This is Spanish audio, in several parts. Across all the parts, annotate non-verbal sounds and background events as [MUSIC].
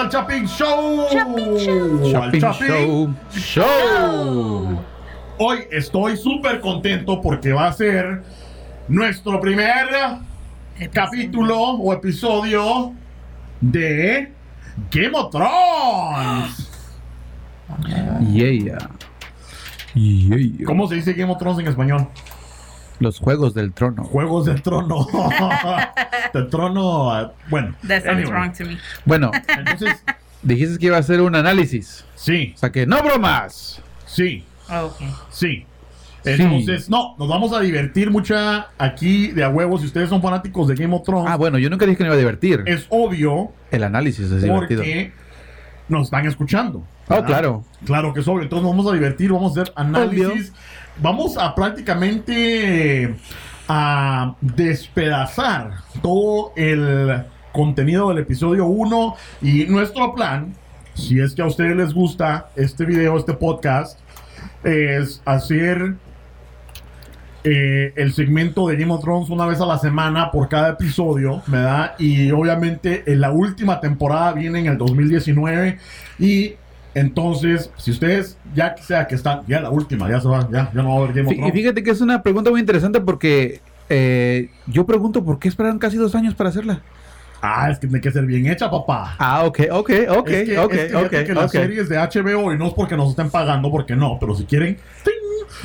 al Chapin Show. Chapin. Show. Show. Hoy estoy súper contento porque va a ser nuestro primer capítulo o episodio de Game of Thrones. Yeah. Yeah. ¿Cómo se dice Game of Thrones en español? Los juegos del trono. Juegos del trono. [LAUGHS] [LAUGHS] del trono. Bueno. That sounds anyway. wrong to me. Bueno, [LAUGHS] Entonces, dijiste que iba a hacer un análisis. sí, O sea que no bromas. sí, Oh, okay. sí. Entonces, no, nos vamos a divertir mucha aquí de a huevos. Si ustedes son fanáticos de Game of Thrones, Ah, bueno, yo nunca dije que me iba a divertir. es obvio El análisis es divertido. porque nos están escuchando. Oh, ¿verdad? claro. Claro que es obvio. Entonces nos vamos a divertir, vamos a hacer análisis. Vamos a prácticamente a despedazar todo el contenido del episodio 1 y nuestro plan, si es que a ustedes les gusta este video, este podcast, es hacer eh, el segmento de Game of Thrones una vez a la semana por cada episodio, ¿verdad? Y obviamente en la última temporada viene en el 2019 y entonces, si ustedes ya que sea que están, ya la última, ya se va, ya, ya no va a haber Game of Y fíjate que es una pregunta muy interesante porque eh, yo pregunto por qué esperaron casi dos años para hacerla. Ah, es que tiene que ser bien hecha, papá. Ah, ok, ok, ok, es que, ok, es que fíjate ok, que las series de HBO, y no es porque nos estén pagando, porque no, pero si quieren, ¡ting!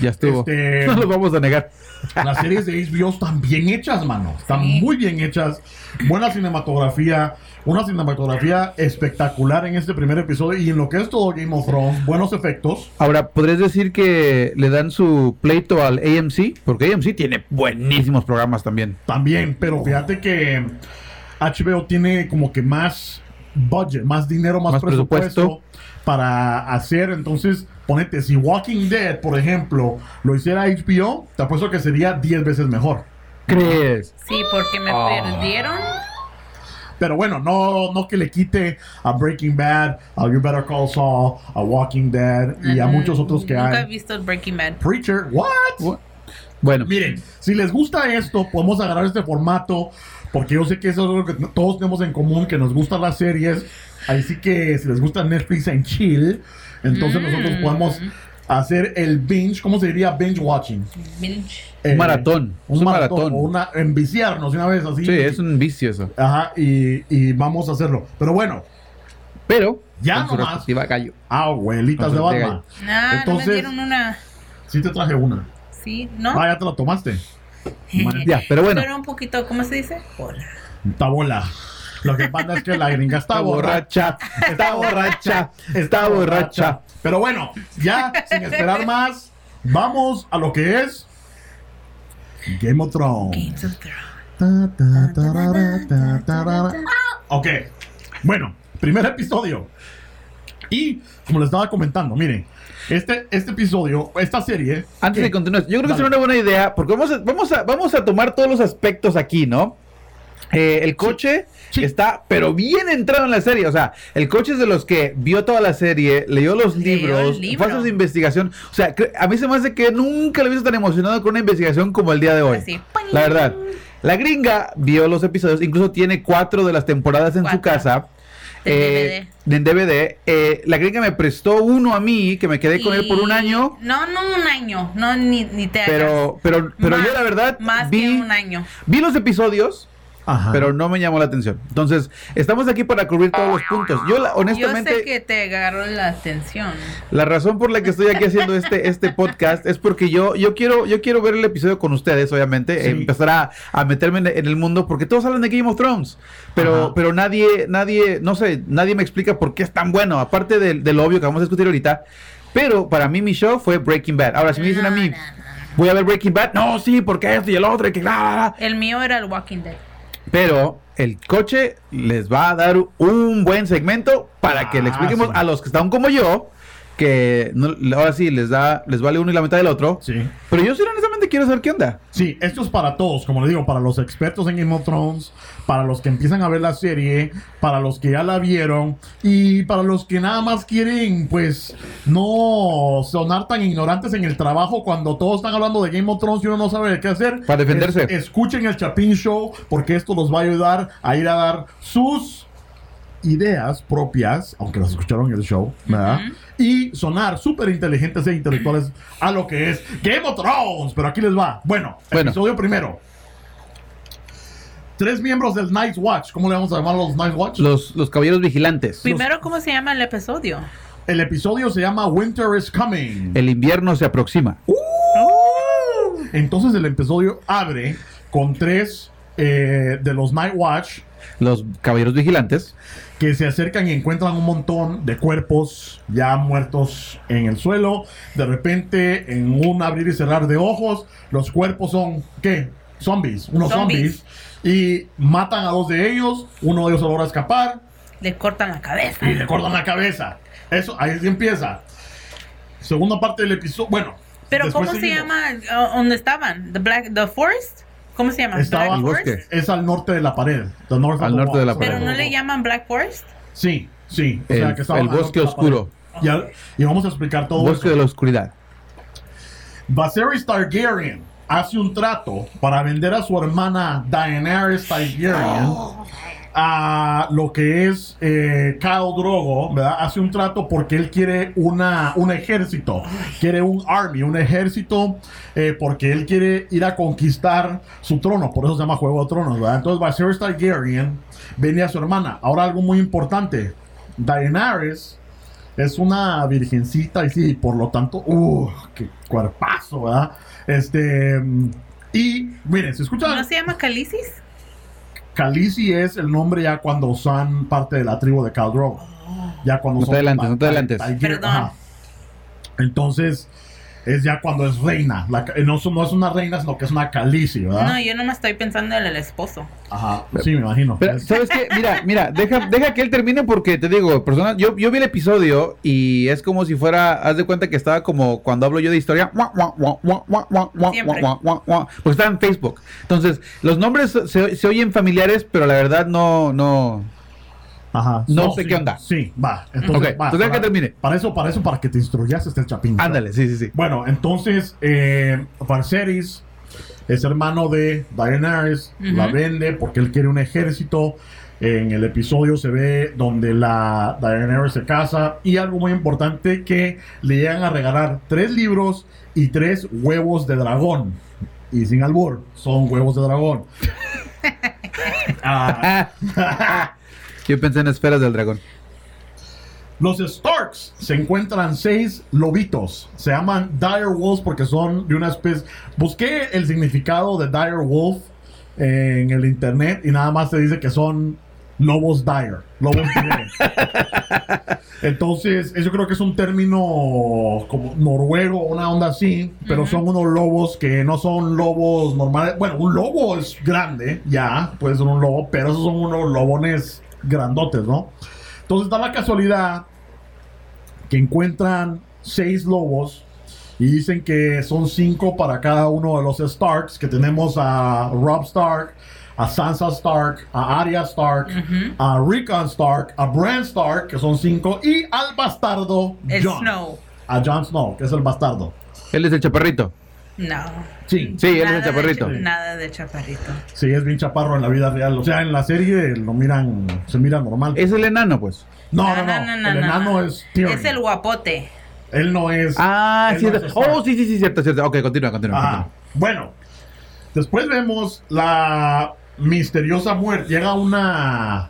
Ya estuvo. Este- [LAUGHS] No los vamos a negar. Las series de HBO están bien hechas, mano. Están Sí. muy bien hechas. Buena cinematografía. Una cinematografía espectacular en este primer episodio. Y en lo que es todo Game of Thrones, buenos efectos. Ahora, ¿podrías decir que le dan su pleito al AMC? Porque AMC tiene buenísimos programas también. También, pero fíjate que HBO tiene como que más budget, más dinero, más, Más presupuesto, presupuesto. para hacer. Entonces, ponete, si Walking Dead, por ejemplo, lo hiciera HBO, te apuesto que sería 10 veces mejor. ¿Crees? Sí, porque me Ah. perdieron. Pero bueno, no, no que le quite a Breaking Bad, a You Better Call Saul, a Walking Dead y a Mm, muchos otros que Nunca he hay. visto Breaking Bad. Preacher, what? What? Bueno, Miren, si les gusta esto, podemos agarrar este formato, porque yo sé que eso es lo que todos tenemos en común, que nos gustan las series. Así que si les gusta Netflix en chill, entonces Mm. nosotros podemos hacer el binge, ¿cómo se diría? Binge watching. Binge. Eh, maratón, Un es un maratón. maratón. O una, enviciarnos una vez así. sí, es un vicio eso. Ajá, y, y vamos a hacerlo. Pero bueno, Pero, Ya nomás. gallo. abuelitas de Con su Batman. Nah, no Entonces- me dieron una. Sí te traje una. Sí, ¿no? Ah, ya te la tomaste. Ya, pero bueno. Pero un poquito, ¿cómo se dice? Hola. Está bola. Lo que pasa es que la gringa está borracha. está borracha, está borracha. Pero bueno, ya sin esperar más, vamos a lo que es Game of Thrones. Games of Thrones. Ok, bueno, primer episodio. Y como les estaba comentando, miren, este, este episodio, esta serie. Antes que- de continuar, yo creo que Dale. será una buena idea, porque vamos a, vamos a, vamos a tomar todos los aspectos aquí, ¿no? Eh, el coche Sí. está, pero bien entrado en la serie. O sea, el coche es de los que vio toda la serie, leyó los libros, libro. hacer su investigación. O sea, a mí se me hace que nunca lo he visto tan emocionado con una investigación como el día de hoy. Así. La verdad. La gringa vio los episodios, incluso tiene cuatro de las temporadas en su casa. En eh, En DVD. Eh, la gringa me prestó uno a mí, que me quedé con él por un año. No, no un año. No, ni, ni te hagas. Pero, pero, pero Más- yo la verdad Más vi, que un año. vi los episodios, Ajá. pero no me llamó la atención. Entonces, estamos aquí para cubrir todos los puntos. Yo la- Yo honestamente, sé que te agarró la atención. la razón por la que estoy aquí haciendo este, este podcast es porque yo, yo quiero, yo quiero ver el episodio con ustedes, obviamente, Sí. empezar a, a meterme en, en el mundo, porque todos hablan de Game of Thrones, pero, Ajá. pero nadie, nadie, no sé, nadie me explica por qué es tan bueno, aparte del de lo obvio que vamos a discutir ahorita. Pero para mí mi show fue Breaking Bad. Ahora, si me dicen a mí, no, no. voy a ver Breaking Bad, no, sí, porque esto y el otro, y que bla, bla, bla. El mío era el Walking Dead. Pero el coche les va a dar un buen segmento para que le Ah, expliquemos sí. a los que están como yo que no- ahora sí les da les vale uno y la mitad del otro. Sí. Pero yo sí honestamente quiero saber qué onda. Sí, esto es para todos, como le digo, para los expertos en Game of Thrones, para los que empiezan a ver la serie, para los que ya la vieron y para los que nada más quieren, pues, no sonar tan ignorantes en el trabajo cuando todos están hablando de Game of Thrones y uno no sabe qué hacer. Para defenderse. Es- escuchen el Chapin Show porque esto los va a ayudar a ir a dar sus ideas propias, aunque las escucharon en el show, ¿verdad? Y sonar súper inteligentes e intelectuales a lo que es Game of Thrones. Pero aquí les va. Bueno, Bueno. episodio primero. Tres miembros del Night Watch. ¿Cómo le vamos a llamar a los Night Watch? Los, los caballeros vigilantes. Primero, ¿cómo se llama el episodio? El episodio se llama Winter is Coming. El invierno se aproxima. Entonces el episodio abre con tres eh, de los Night Watch Los caballeros vigilantes. Que se acercan y encuentran un montón de cuerpos ya muertos en el suelo. De repente, en un abrir y cerrar de ojos, los cuerpos son, ¿qué? Zombies, unos zombies. Zombies. Y matan a dos de ellos, uno de ellos logra escapar Le cortan la cabeza. y le cortan la cabeza. Eso, ahí sí empieza. Segunda parte del episodio, bueno. Pero ¿cómo se llama? ¿Dónde estaban? The Black, the Forest. ¿Cómo se llama? Estaba- Black El Forest. bosque. Es al norte de la pared. the north of Al norte de la pared. Pero no le llaman Black Forest. Sí, sí. O El- sea, que estaba el bosque oscuro. Y, al- y vamos a explicar todo Bosque eso. de la oscuridad. Viserys Targaryen hace un trato para vender a su hermana Daenerys Targaryen [GASPS] a lo que es eh, Khal Drogo, ¿verdad? Hace un trato porque él quiere una, un ejército, quiere un army, un ejército, eh, porque él quiere ir a conquistar su trono, por eso se llama Juego de Tronos, ¿verdad? Entonces Viserys Targaryen vende a su hermana. Ahora algo muy importante, Daenerys es una virgencita y sí, por lo tanto, ¡uh! ¡Qué cuerpazo, ¿verdad? Este. Y miren, se escucha. ¿No se llama Calicis? Khaleesi es el nombre ya cuando son parte de la tribu de Khal Drogo. Ya cuando No te son adelantes, no te adelantes. Perdón. ajá. Entonces, es ya cuando es reina. La ca- no, es- no es una reina, sino que es una Khaleesi, ¿verdad? No, yo no me estoy pensando en el esposo. Ajá. Sí, me imagino. Pero, Es- ¿sabes qué? Mira, mira, deja, deja que él termine porque te digo, persona, yo, yo vi el episodio y es como si fuera, haz de cuenta que estaba como cuando hablo yo de historia, porque está en Facebook. Entonces, los nombres se, se oyen familiares, pero la verdad no, no. Ajá. No sé sí, qué onda. Sí, va. Entonces, va, para- que termine. Para eso, para eso, para que te instruyas este chapín. Ándale, sí, sí, sí. Bueno, entonces, eh, es hermano de Daenerys, Ujú. la vende porque él quiere un ejército. En el episodio se ve donde la Daenerys se casa y algo muy importante que le llegan a regalar tres libros y tres huevos de dragón. Y sin albur, son huevos de dragón. [LAUGHS] Ah, [LAUGHS] Yo pensé en esferas del dragón. Los Starks se encuentran seis lobitos. Se llaman Dire Wolves porque son de una especie. Busqué el significado de Dire Wolf en el internet y nada más se dice que son lobos dire, lobos [LAUGHS] dire. Entonces, yo creo que es un término como noruego, una onda así, pero son unos lobos que no son lobos normales. Bueno, un lobo es grande, ya, puede ser un lobo, pero esos son unos lobones grandotes, ¿no? Entonces da la casualidad que encuentran seis lobos y dicen que son cinco para cada uno de los Starks, que tenemos a Rob Stark, a Sansa Stark, a Arya Stark, a Rickon Stark, a Bran Stark, que son cinco, y al bastardo Jon. Snow. A Jon Snow, que es el bastardo. Él es el chaparrito. No. Sí, Sí, él es de chaparrito. cha- Nada de chaparrito. sí, es bien chaparro en la vida real. O sea, en la serie lo miran, se mira normal. Es el enano, pues. no, no, no, el enano no. es Tyrion. Es el guapote. Él no es. Ah, no es-. Oh, sí, sí, sí, cierto, cierto. Ok, continúa, continúa. Bueno, después vemos la misteriosa muerte. Llega una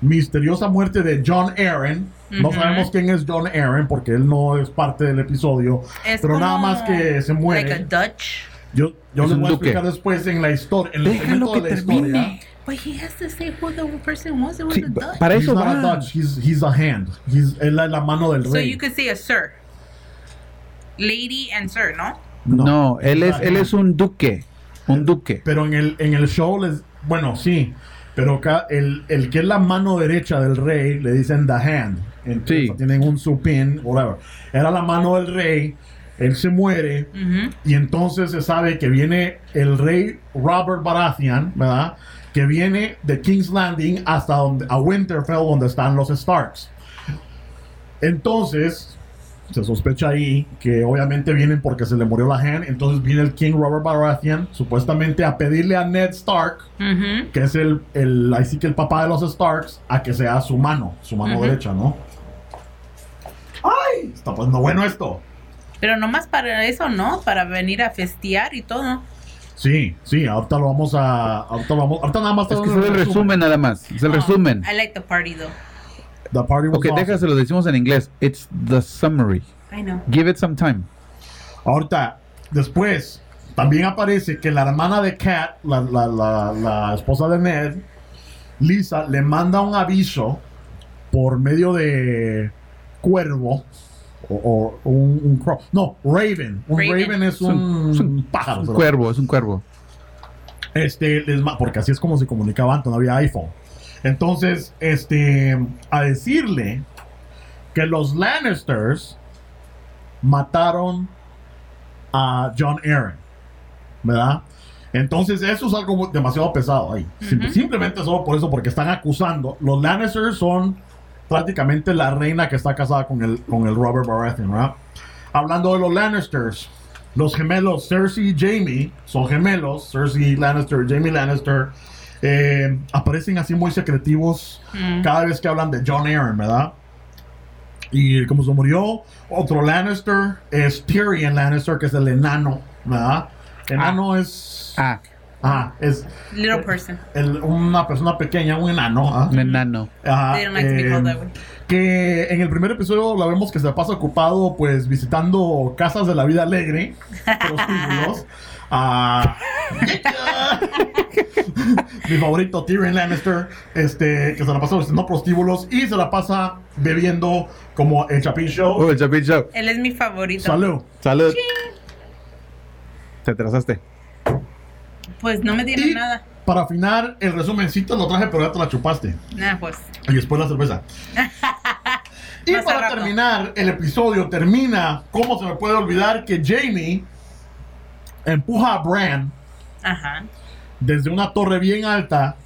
misteriosa muerte de John Aaron. No sabemos quién es John Aaron porque él no es parte del episodio. Es pero nada más que se muere. Like a Dutch. yo yo Es les un voy a duque. explicar después en la historia. En el Déjalo segmento que de la termine. historia. But he has to say who the person was. It was Sí, a Dutch. para He's eso not a va. Dutch, he's, he's a hand. He's, él es la mano del So you could say a sir. Lady and sir, ¿no? No, él es, él es un duque. Un duque. Pero en el, en el show les. Bueno, sí. Pero acá el, el que es la mano derecha del rey le dicen the hand. Sí. Tienen un supin, whatever. Era la mano del rey. Él se muere. Ujú. Y entonces se sabe que viene el rey Robert Baratheon, ¿verdad? Que viene de King's Landing hasta donde, a Winterfell, donde están los Starks. Entonces, se sospecha ahí que obviamente vienen porque se le murió la gen. Entonces viene el King Robert Baratheon, supuestamente a pedirle a Ned Stark, que es el, el, ahí sí que el papá de los Starks, a que sea su mano, su mano derecha, ¿no? ¡Ay! Está poniendo bueno esto. Pero nomás para eso, ¿no? Para venir a festear y todo. Sí, sí, ahorita lo vamos a. Ahorita, lo vamos, ahorita nada más Es que es el resumen nada más. Es el Oh, resumen. I like the party though. The party was Ok, awesome. déjase, lo decimos en inglés. It's the summary. I know. Give it some time. Ahorita, después, también aparece que la hermana de Kat, la, la, la, la esposa de Ned, Lisa, le manda un aviso por medio de cuervo. O, o un, un crow. No, Raven. Un Raven, Raven. es un, Es un- pájaro. Es un cuervo, es un cuervo. Este, les porque así es como se comunicaba antes, no había iPhone. Entonces, este, a decirle que los Lannisters mataron a John Aaron, ¿verdad? Entonces, eso es algo demasiado pesado ahí. Simplemente solo por eso, porque están acusando. Los Lannisters son prácticamente la reina que está casada con el, con el Robert Baratheon, ¿verdad? Hablando de los Lannisters, los gemelos Cersei y Jamie son gemelos. Cersei Lannister, Jamie Lannister. eh, aparecen así muy secretivos Mm. cada vez que hablan de John Aaron, ¿verdad? Y como se murió, otro Lannister es Tyrion Lannister, que es el enano, ¿verdad? Enano es. Ah, Ah, es Little person. el- una persona pequeña, un enano. ¿ah? un enano. Ajá, They don't like to be called eh, that way. que en el primer episodio la vemos que se pasa ocupado pues visitando casas de la vida alegre, [LAUGHS] prostíbulos. Ah, [LAUGHS] mi favorito Tyrion Lannister, este, que se la pasa visitando prostíbulos y se la pasa bebiendo como el Chapin Show. Oh, el Chapin Show. Él es mi favorito. Salud. Salud. Te atrasaste. Pues no me dieron Y nada. para afinar el resumencito lo traje pero ya te la chupaste. Nada, pues. Y después la cerveza. [LAUGHS] y Más para terminar, el episodio termina. ¿Cómo se me puede olvidar que Jamie empuja a Bran Ajá. desde una torre bien alta?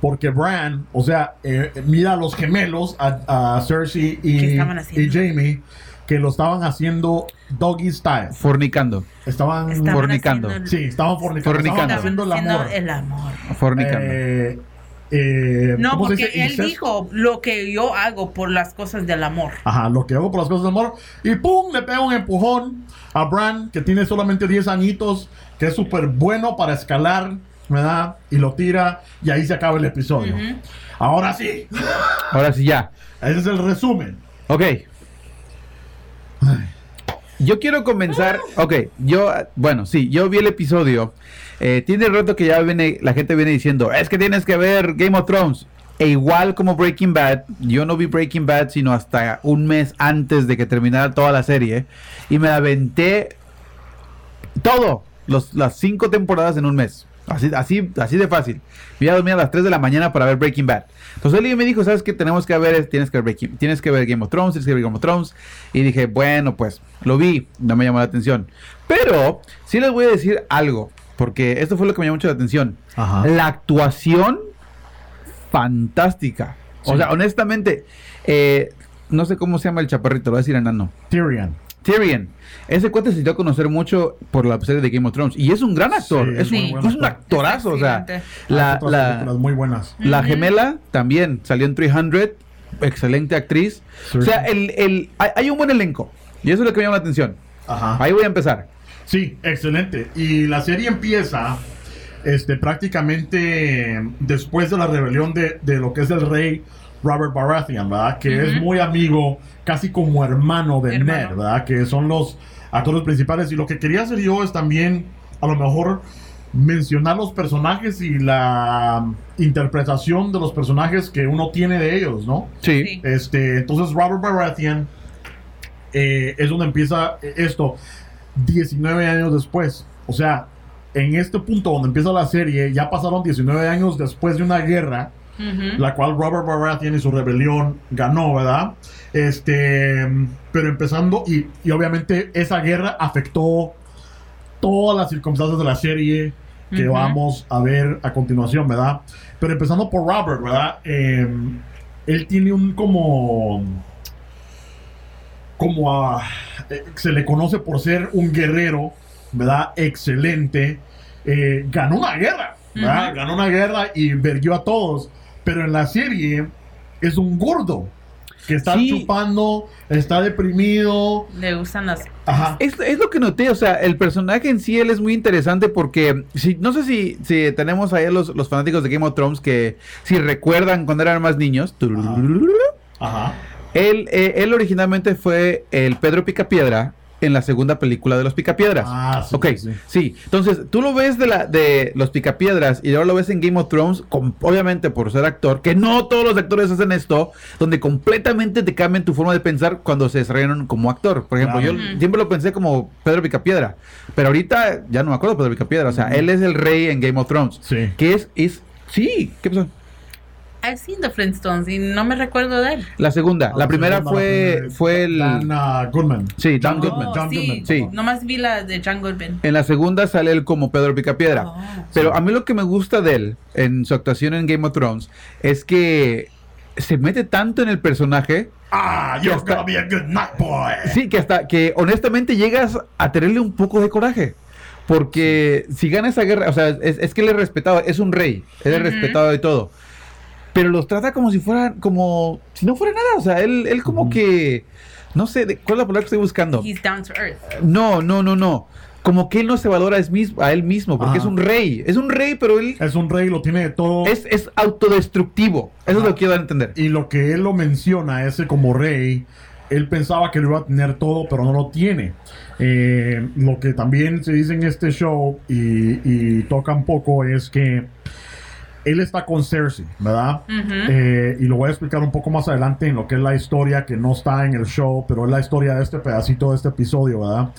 Porque Bran, o sea, eh, mira a los gemelos, a, a Cersei ¿Qué y, y Jamie, que lo estaban haciendo doggy style. Fornicando. Estaban. Estaban Fornicando. haciendo sí, estaban fornicando. Fornicando. Estaban haciendo el amor. haciendo el amor. Fornicando. Eh, eh, No, ¿cómo se porque él Incesto. dijo lo que yo hago por las cosas del amor. Ajá, lo que hago por las cosas del amor. Y pum, le pega un empujón a Bran, que tiene solamente 10 añitos, que es súper bueno para escalar, ¿verdad? Y lo tira, y ahí se acaba el episodio. Ahora sí, Ahora sí, ya. [LAUGHS] ese es el resumen. Ok. Yo quiero comenzar. Ok, yo, bueno, sí, yo vi el episodio. Eh, tiene rato que ya viene, la gente viene diciendo, es que tienes que ver Game of Thrones. E igual como Breaking Bad, yo no vi Breaking Bad sino hasta un mes antes de que terminara toda la serie. Y me aventé todo, las cinco temporadas en un mes. Así, así, así de fácil. Me iba a dormir a las 3 de la mañana para ver Breaking Bad. Entonces él me dijo, ¿sabes qué? Tenemos que ver, tienes que ver Breaking, tienes que ver Game of Thrones, tienes que ver Game of Thrones. Y dije, bueno, pues lo vi, no me llamó la atención. Pero sí les voy a decir algo, porque esto fue lo que me llamó mucho la atención. Ajá. La actuación fantástica. O sea, honestamente, eh, no sé cómo se llama el chaparrito, lo voy a decir enano. Tyrion. Tyrion. Ese cuate se dio a conocer mucho por la serie de Game of Thrones. Y es un gran actor. Sí, es, un, es un actor. actorazo. O sea, Excelente. la, películas muy buenas. la gemela también salió en 300. Excelente actriz. O sea, el, el, hay, hay un buen elenco. Y eso es lo que me llama la atención. Ajá. Ahí voy a empezar. Sí, excelente. Y la serie empieza este, prácticamente después de la rebelión de, de lo que es el rey Robert Baratheon, ¿verdad? Que es muy amigo, casi como hermano de Hermano. Ned, ¿verdad? Que son los actores principales. Y lo que quería hacer yo es también, a lo mejor, mencionar los personajes y la interpretación de los personajes que uno tiene de ellos, ¿no? Sí. Sí. Este, entonces Robert Baratheon eh, es donde empieza esto 19 años después. O sea, en este punto donde empieza la serie, ya pasaron 19 años después de una guerra, La cual Robert Baratheon y su rebelión ganó, ¿verdad? Este, pero empezando, y, y obviamente esa guerra afectó todas las circunstancias de la serie que vamos a ver a continuación, ¿verdad? Pero empezando por Robert, ¿verdad? Eh, él tiene un como... como a, eh, se le conoce por ser un guerrero, ¿verdad? Excelente. Eh, ganó una guerra, ¿verdad? Ganó una guerra y verguió a todos. Pero en la serie es un gordo que está Sí. chupando, está deprimido. Le gustan las. Ajá. Es, es lo que noté, o sea, el personaje en sí, él es muy interesante porque, si, no sé si, si tenemos ahí a los, los fanáticos de Game of Thrones que si recuerdan cuando eran más niños, Ajá. él, eh, él originalmente fue el Pedro Picapiedra en la segunda película de los Picapiedras. Ah, sí, ok, sí. sí. Entonces, tú lo ves de la de los Picapiedras y ahora lo ves en Game of Thrones, con- obviamente por ser actor, que no todos los actores hacen esto, donde completamente te cambian tu forma de pensar cuando se desarrollan como actor. Por ejemplo, Claro. yo siempre lo pensé como Pedro Picapiedra, pero ahorita ya no me acuerdo de Pedro Picapiedra. O sea, él es el rey en Game of Thrones. Sí. Que es, es, sí, ¿qué pasó? I've seen the Flintstones y no me recuerdo de él. La segunda, la primera fue, fue el... Dan uh, Goodman. Sí, Dan John Goodman. Oh, John sí, Goodman. sí. Nomás vi la de John Goodman. En la segunda sale él como Pedro Picapiedra. Oh. Pero a mí lo que me gusta de él en su actuación en Game of Thrones es que se mete tanto en el personaje, Ah, you're está. gonna be a good night boy. sí, que hasta que honestamente llegas a tenerle un poco de coraje. Porque si gana esa guerra, o sea, es, es que él es respetado, es un rey, él es respetado y todo. Pero los trata como si fueran, como si no fuera nada. O sea, él, él como que, no sé, de- ¿cuál es la palabra que estoy buscando? He's down to earth. No, no, no, no. Como que él no se valora a, es mismo, a él mismo, porque Ajá. es un rey. Es un rey, pero él Es un rey, lo tiene de todo. es, es autodestructivo. Eso es lo que quiero dar a entender. Y lo que él lo menciona, ese como rey, él pensaba que lo iba a tener todo, pero no lo tiene. Eh, lo que también se dice en este show y, y toca un poco es que él está con Cersei, ¿verdad? Eh, y lo voy a explicar un poco más adelante en lo que es la historia que no está en el show, pero es la historia de este pedacito de este episodio, ¿verdad?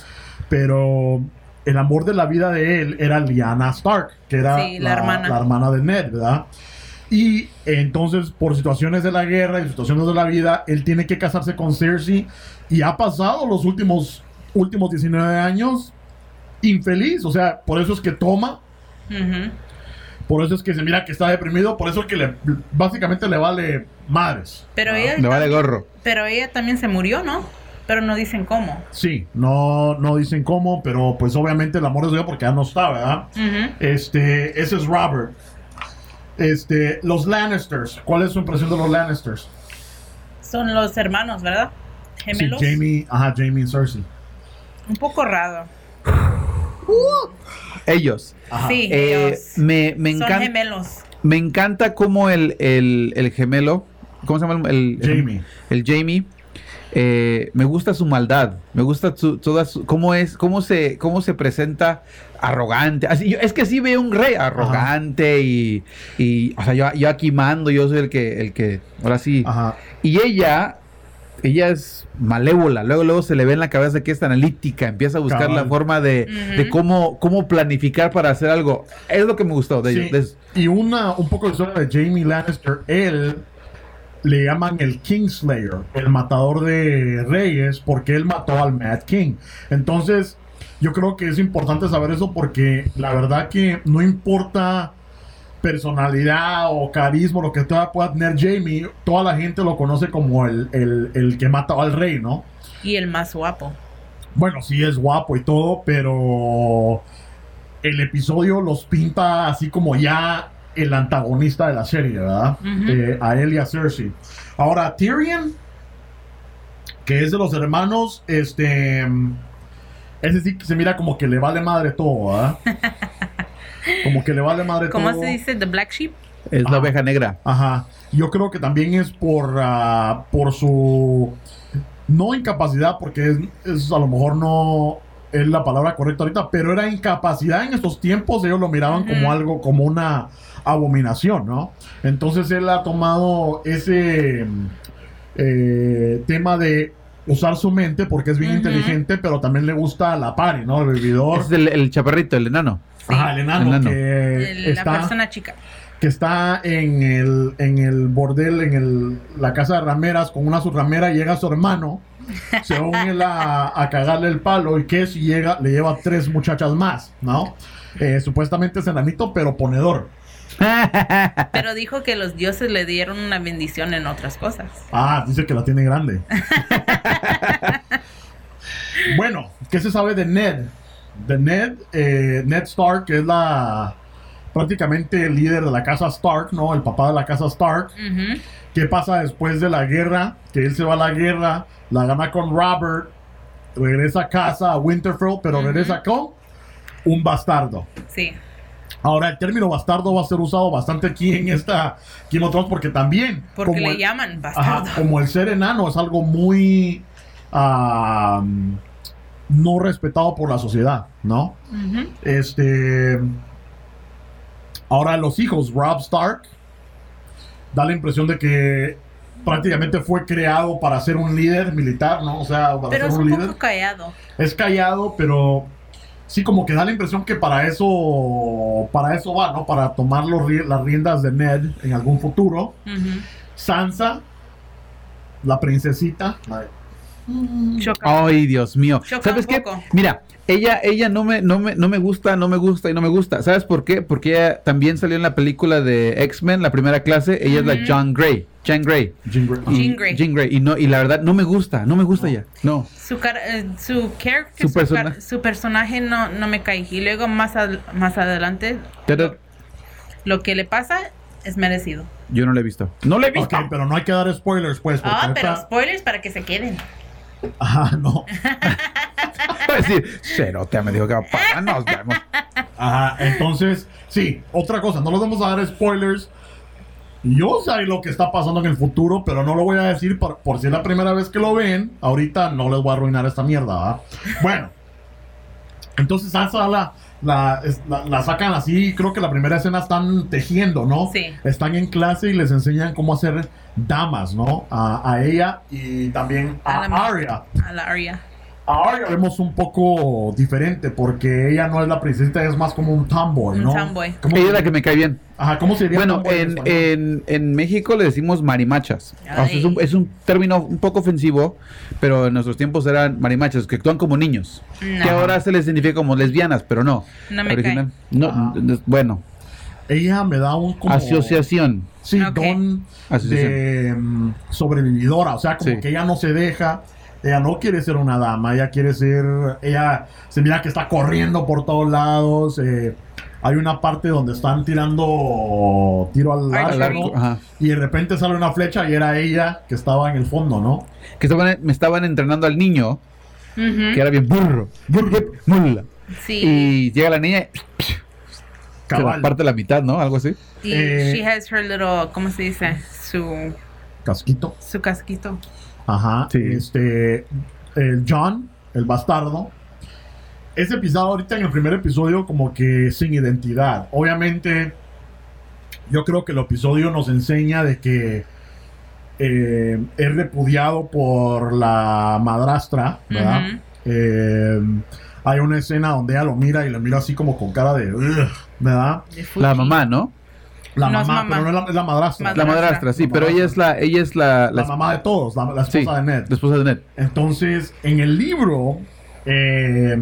Pero el amor de la vida de él era Lyanna Stark, que era Sí, la hermana. la hermana de Ned, ¿verdad? Y entonces, por situaciones de la guerra y situaciones de la vida, él tiene que casarse con Cersei y ha pasado los últimos, últimos 19 años infeliz, o sea, por eso es que toma. Por eso es que se mira que está deprimido, por eso es que le, básicamente le vale madres. Pero Ah. ella Me vale gorro. Pero ella también se murió, ¿no? Pero no dicen cómo. Sí, no, no dicen cómo, pero pues obviamente el amor es de Dios porque ya no está, ¿verdad? Este, ese es Robert. Este, los Lannisters. ¿Cuál es su impresión de los Lannisters? Son los hermanos, ¿verdad? Gemelos. Sí, Jamie, ajá, Jamie y Cersei. Un poco raro. Ellos. Ajá. Sí, Eh, ellos me, me son encanta. gemelos. Me encanta cómo el, el, el gemelo. ¿Cómo se llama el, el- Jamie. El Jamie. eh, me gusta su maldad. Me gusta su, toda su- cómo es, cómo se, cómo se presenta arrogante. Así, yo- es que sí veo un rey arrogante y, y, o sea, yo, yo aquí mando, yo soy el que, el que, ahora sí. Ajá. Y ella, ella es malévola. Luego, luego se le ve en la cabeza que es analítica. Empieza a buscar Cabal. la forma de, de cómo, cómo planificar para hacer algo. Es lo que me gustó de Sí, ellos. de- Y una, un poco de historia de Jamie Lannister. Él le llaman el Kingslayer, el matador de reyes, porque él mató al Mad King. Entonces, yo creo que es importante saber eso porque la verdad que no importa personalidad o carisma, lo que toda pueda tener Jamie, toda la gente lo conoce como el, el, el que mató al rey, ¿no? Y el más guapo. Bueno, sí es guapo y todo, pero el episodio los pinta así como ya el antagonista de la serie, ¿verdad? Eh, a él y a Cersei. Ahora, Tyrion, que es de los hermanos, este... Ese sí que se mira como que le vale madre todo, ¿verdad? [LAUGHS] Como que le vale madre ¿Cómo todo. se dice? The Black Sheep. es la oveja negra. Ajá. Yo creo que también es por, ah, por su no incapacidad, porque es, es a lo mejor no es la palabra correcta ahorita, pero era incapacidad en estos tiempos, ellos lo miraban como algo, como una abominación, ¿no? Entonces él ha tomado ese eh, tema de usar su mente porque es bien inteligente, pero también le gusta la pari, ¿no? El vividor. Es el, el chaparrito, el enano. Sí. Ajá, el enano, El enano. que El- la está persona chica. que está en el, en el bordel, en el, la casa de rameras, con una subramera, y llega su hermano, [LAUGHS] se une a, a cagarle el palo, y que si llega, le lleva tres muchachas más, ¿no? Eh, supuestamente es enanito, pero ponedor. [LAUGHS] Pero dijo que los dioses le dieron una bendición en otras cosas. Ah, dice que la tiene grande. [LAUGHS] bueno, ¿qué se sabe de Ned? De Ned, eh, Ned Stark, que es la prácticamente el líder de la casa Stark, ¿no? El papá de la casa Stark. ¿Qué pasa después de la guerra? Que él se va a la guerra, la gana con Robert, regresa a casa a Winterfell, pero regresa con un bastardo. Sí. Ahora, el término bastardo va a ser usado bastante aquí en esta Game of Thrones porque también... Porque como le el- llaman Ajá, bastardo. como el ser enano es algo muy ah, no respetado por la sociedad, ¿no? Este. Ahora los hijos, Rob Stark, da la impresión de que prácticamente fue creado para ser un líder militar, ¿no? O sea, para Pero ser es un un líder. poco callado. Es callado, pero sí como que da la impresión que para eso, para eso va, ¿no? Para tomar los las riendas de Ned en algún futuro. Sansa, la princesita. Choca. Ay, Dios mío. Choca ¿Sabes qué? Mira, ella, ella no me, no me, no me gusta, no me gusta y no me gusta. ¿Sabes por qué? Porque ella también salió en la película de X-Men, la primera clase. Ella es la. John Grey. Jean Grey. Jean Grey. Y- Jean Grey. Jean Grey. Y no, y la verdad, no me gusta, no me gusta ya. No. Su, cara, eh, su character, Su su, persona- car- su personaje no, no me cae. Y luego más, al- más adelante, Pero lo que le pasa es merecido. yo no la he visto. No la he visto. Ok, pero no hay que dar spoilers, pues. Ah, pero spoilers para que se queden. Ajá, no. [LAUGHS] A decir, Cerote me dijo que va a pagar, nos vemos. Ajá, entonces, sí, otra cosa, no les vamos a dar spoilers. Yo sé lo que está pasando en el futuro, pero no lo voy a decir por, por si es la primera vez que lo ven. Ahorita no les voy a arruinar esta mierda, ¿verdad? Bueno, entonces Sansa la, la, es- la- la sacan así. Creo que la primera escena están tejiendo, ¿no? Sí. Están en clase y les enseñan cómo hacer damas, ¿no? A, a ella y también a, A la- Arya. A la Arya. Ahora la vemos un poco diferente porque ella no es la princesa, es más como un tomboy, Un ¿no? tomboy. ¿Cómo, Ella es la que me cae bien. Ajá, ¿cómo sería Bueno, tomboy en, en, en México le decimos marimachas. O sea, es, un, es un término un poco ofensivo, pero en nuestros tiempos eran marimachas, que actúan como niños. No. Que ahora se les significa como lesbianas, pero no. No me cae. No, Ah. bueno, Ella me da un como... asociación. Sí, Ok. don Asociación. de mm, sobrevividora, o sea, como Sí. que ella no se deja, ella no quiere ser una dama, ella quiere ser, ella se mira que está corriendo por todos lados, eh, hay una parte donde están tirando tiro al arco, Al arco, y de repente sale una flecha y era ella que estaba en el fondo, ¿no? Que estaban, me estaban entrenando al niño, Ujú. que era bien burro, burro, mula. Sí. Y llega la niña y se la Cabal, parte la mitad, ¿no? Algo así. Y Eh, she has her little, ¿cómo se dice? Su, casquito. su casquito. Ajá. Sí. Este. El John, el bastardo. Ese episodio ahorita en el primer episodio, como que sin identidad. Obviamente, yo creo que el episodio nos enseña de que eh, es repudiado por la madrastra, ¿verdad? Eh, hay una escena donde ella lo mira y lo mira así como con cara de. "Ugh", ¿verdad? La mamá, ¿no? La No mamá, mamá. pero no es la, es la madrastra. Madrastra. La madrastra, sí, La pero ella es la, ella es la, La mamá de todos, la, la sí, esposa de Ned. la esposa de Ned. Entonces, en el libro eh,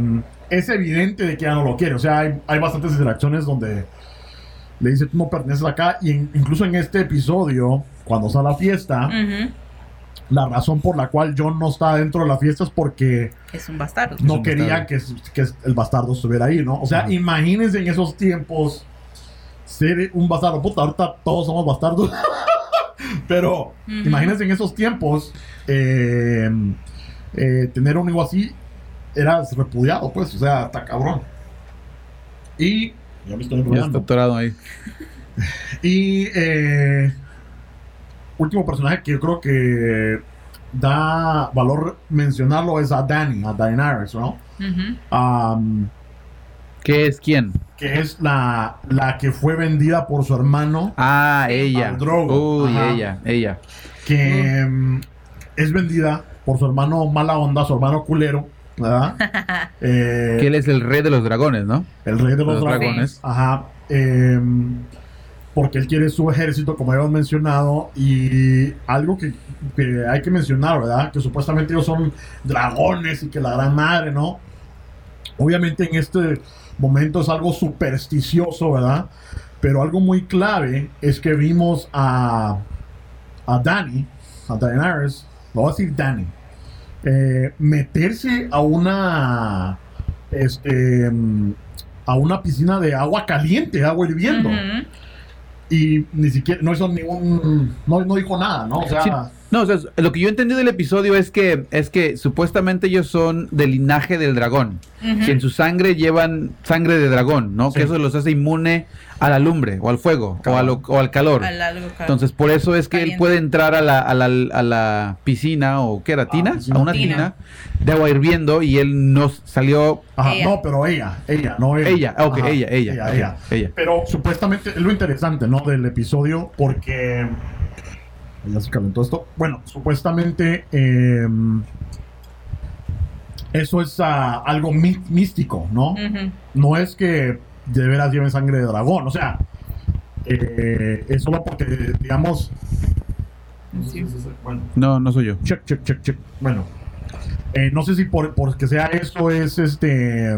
es evidente de que ella no lo quiere. O sea, hay, hay bastantes interacciones donde le dice, tú no perteneces acá. Y en- incluso en este episodio, cuando está la fiesta, Ujú. La razón por la cual John no está dentro de la fiesta es porque Es un bastardo. no un quería bastardo. que, que el bastardo estuviera ahí, ¿no? O sea, Ajá. imagínense en esos tiempos ser un bastardo. Puta, ahorita todos somos bastardos. [LAUGHS] Pero imagínense en esos tiempos eh, eh, tener un hijo así era repudiado, pues, o sea, está cabrón. Y ya me estoy Ya está ahí. [LAUGHS] Y eh, último personaje que yo creo que da valor mencionarlo es a Dani, a Daenerys, ¿no? Ujú. Am, ¿Qué es quién? que es la, la que fue vendida por su hermano, Ah, ella. Al Drogo. Uy, Ajá. ella, ella. que mm, es vendida por su hermano mala onda, su hermano culero, ¿verdad? [LAUGHS] Eh, Que él es el rey de los dragones, ¿no? el rey de los, Los dragones. dragones. Ajá. eh, porque él quiere su ejército, como habíamos mencionado, y algo que, hay que mencionar, ¿verdad? Que supuestamente ellos son dragones y que la gran madre, ¿no? Obviamente en este momento es algo supersticioso, ¿verdad? Pero algo muy clave es que vimos a, a Danny, a Daenerys, lo voy a decir Danny, eh, meterse a una este mm, a una piscina de agua caliente, agua hirviendo. Ujú. Y ni siquiera, no hizo ningún, no, no dijo nada, ¿no? O sea. No, o sea, lo que yo entendí del episodio es que es que supuestamente ellos son del linaje del dragón. Ujú. Que en su sangre llevan sangre de dragón, ¿no? Sí. Que eso los hace inmune a la lumbre o al fuego o, a lo- o al calor. Al algo ca- Entonces, por eso es que él puede entrar a la, a la, a la piscina o ¿qué era? ¿Tina? piscina. A una Tina. tina de agua hirviendo y él no salió. ajá, Ella. no, pero ella, ella, no él. Ella, ah, ok, Ajá, ella, ella, ella, ok, ella. ella. Pero supuestamente es lo interesante, ¿no? Del episodio, porque. Ya se calentó esto. Bueno, supuestamente. eh, eso es ah, algo mí- místico, ¿no? No es que de veras lleven sangre de dragón, o sea. eh, es solo porque, digamos. Sí. Bueno, No, no soy yo. check, check, check, check. Bueno, eh, no sé si por, por que sea eso es este.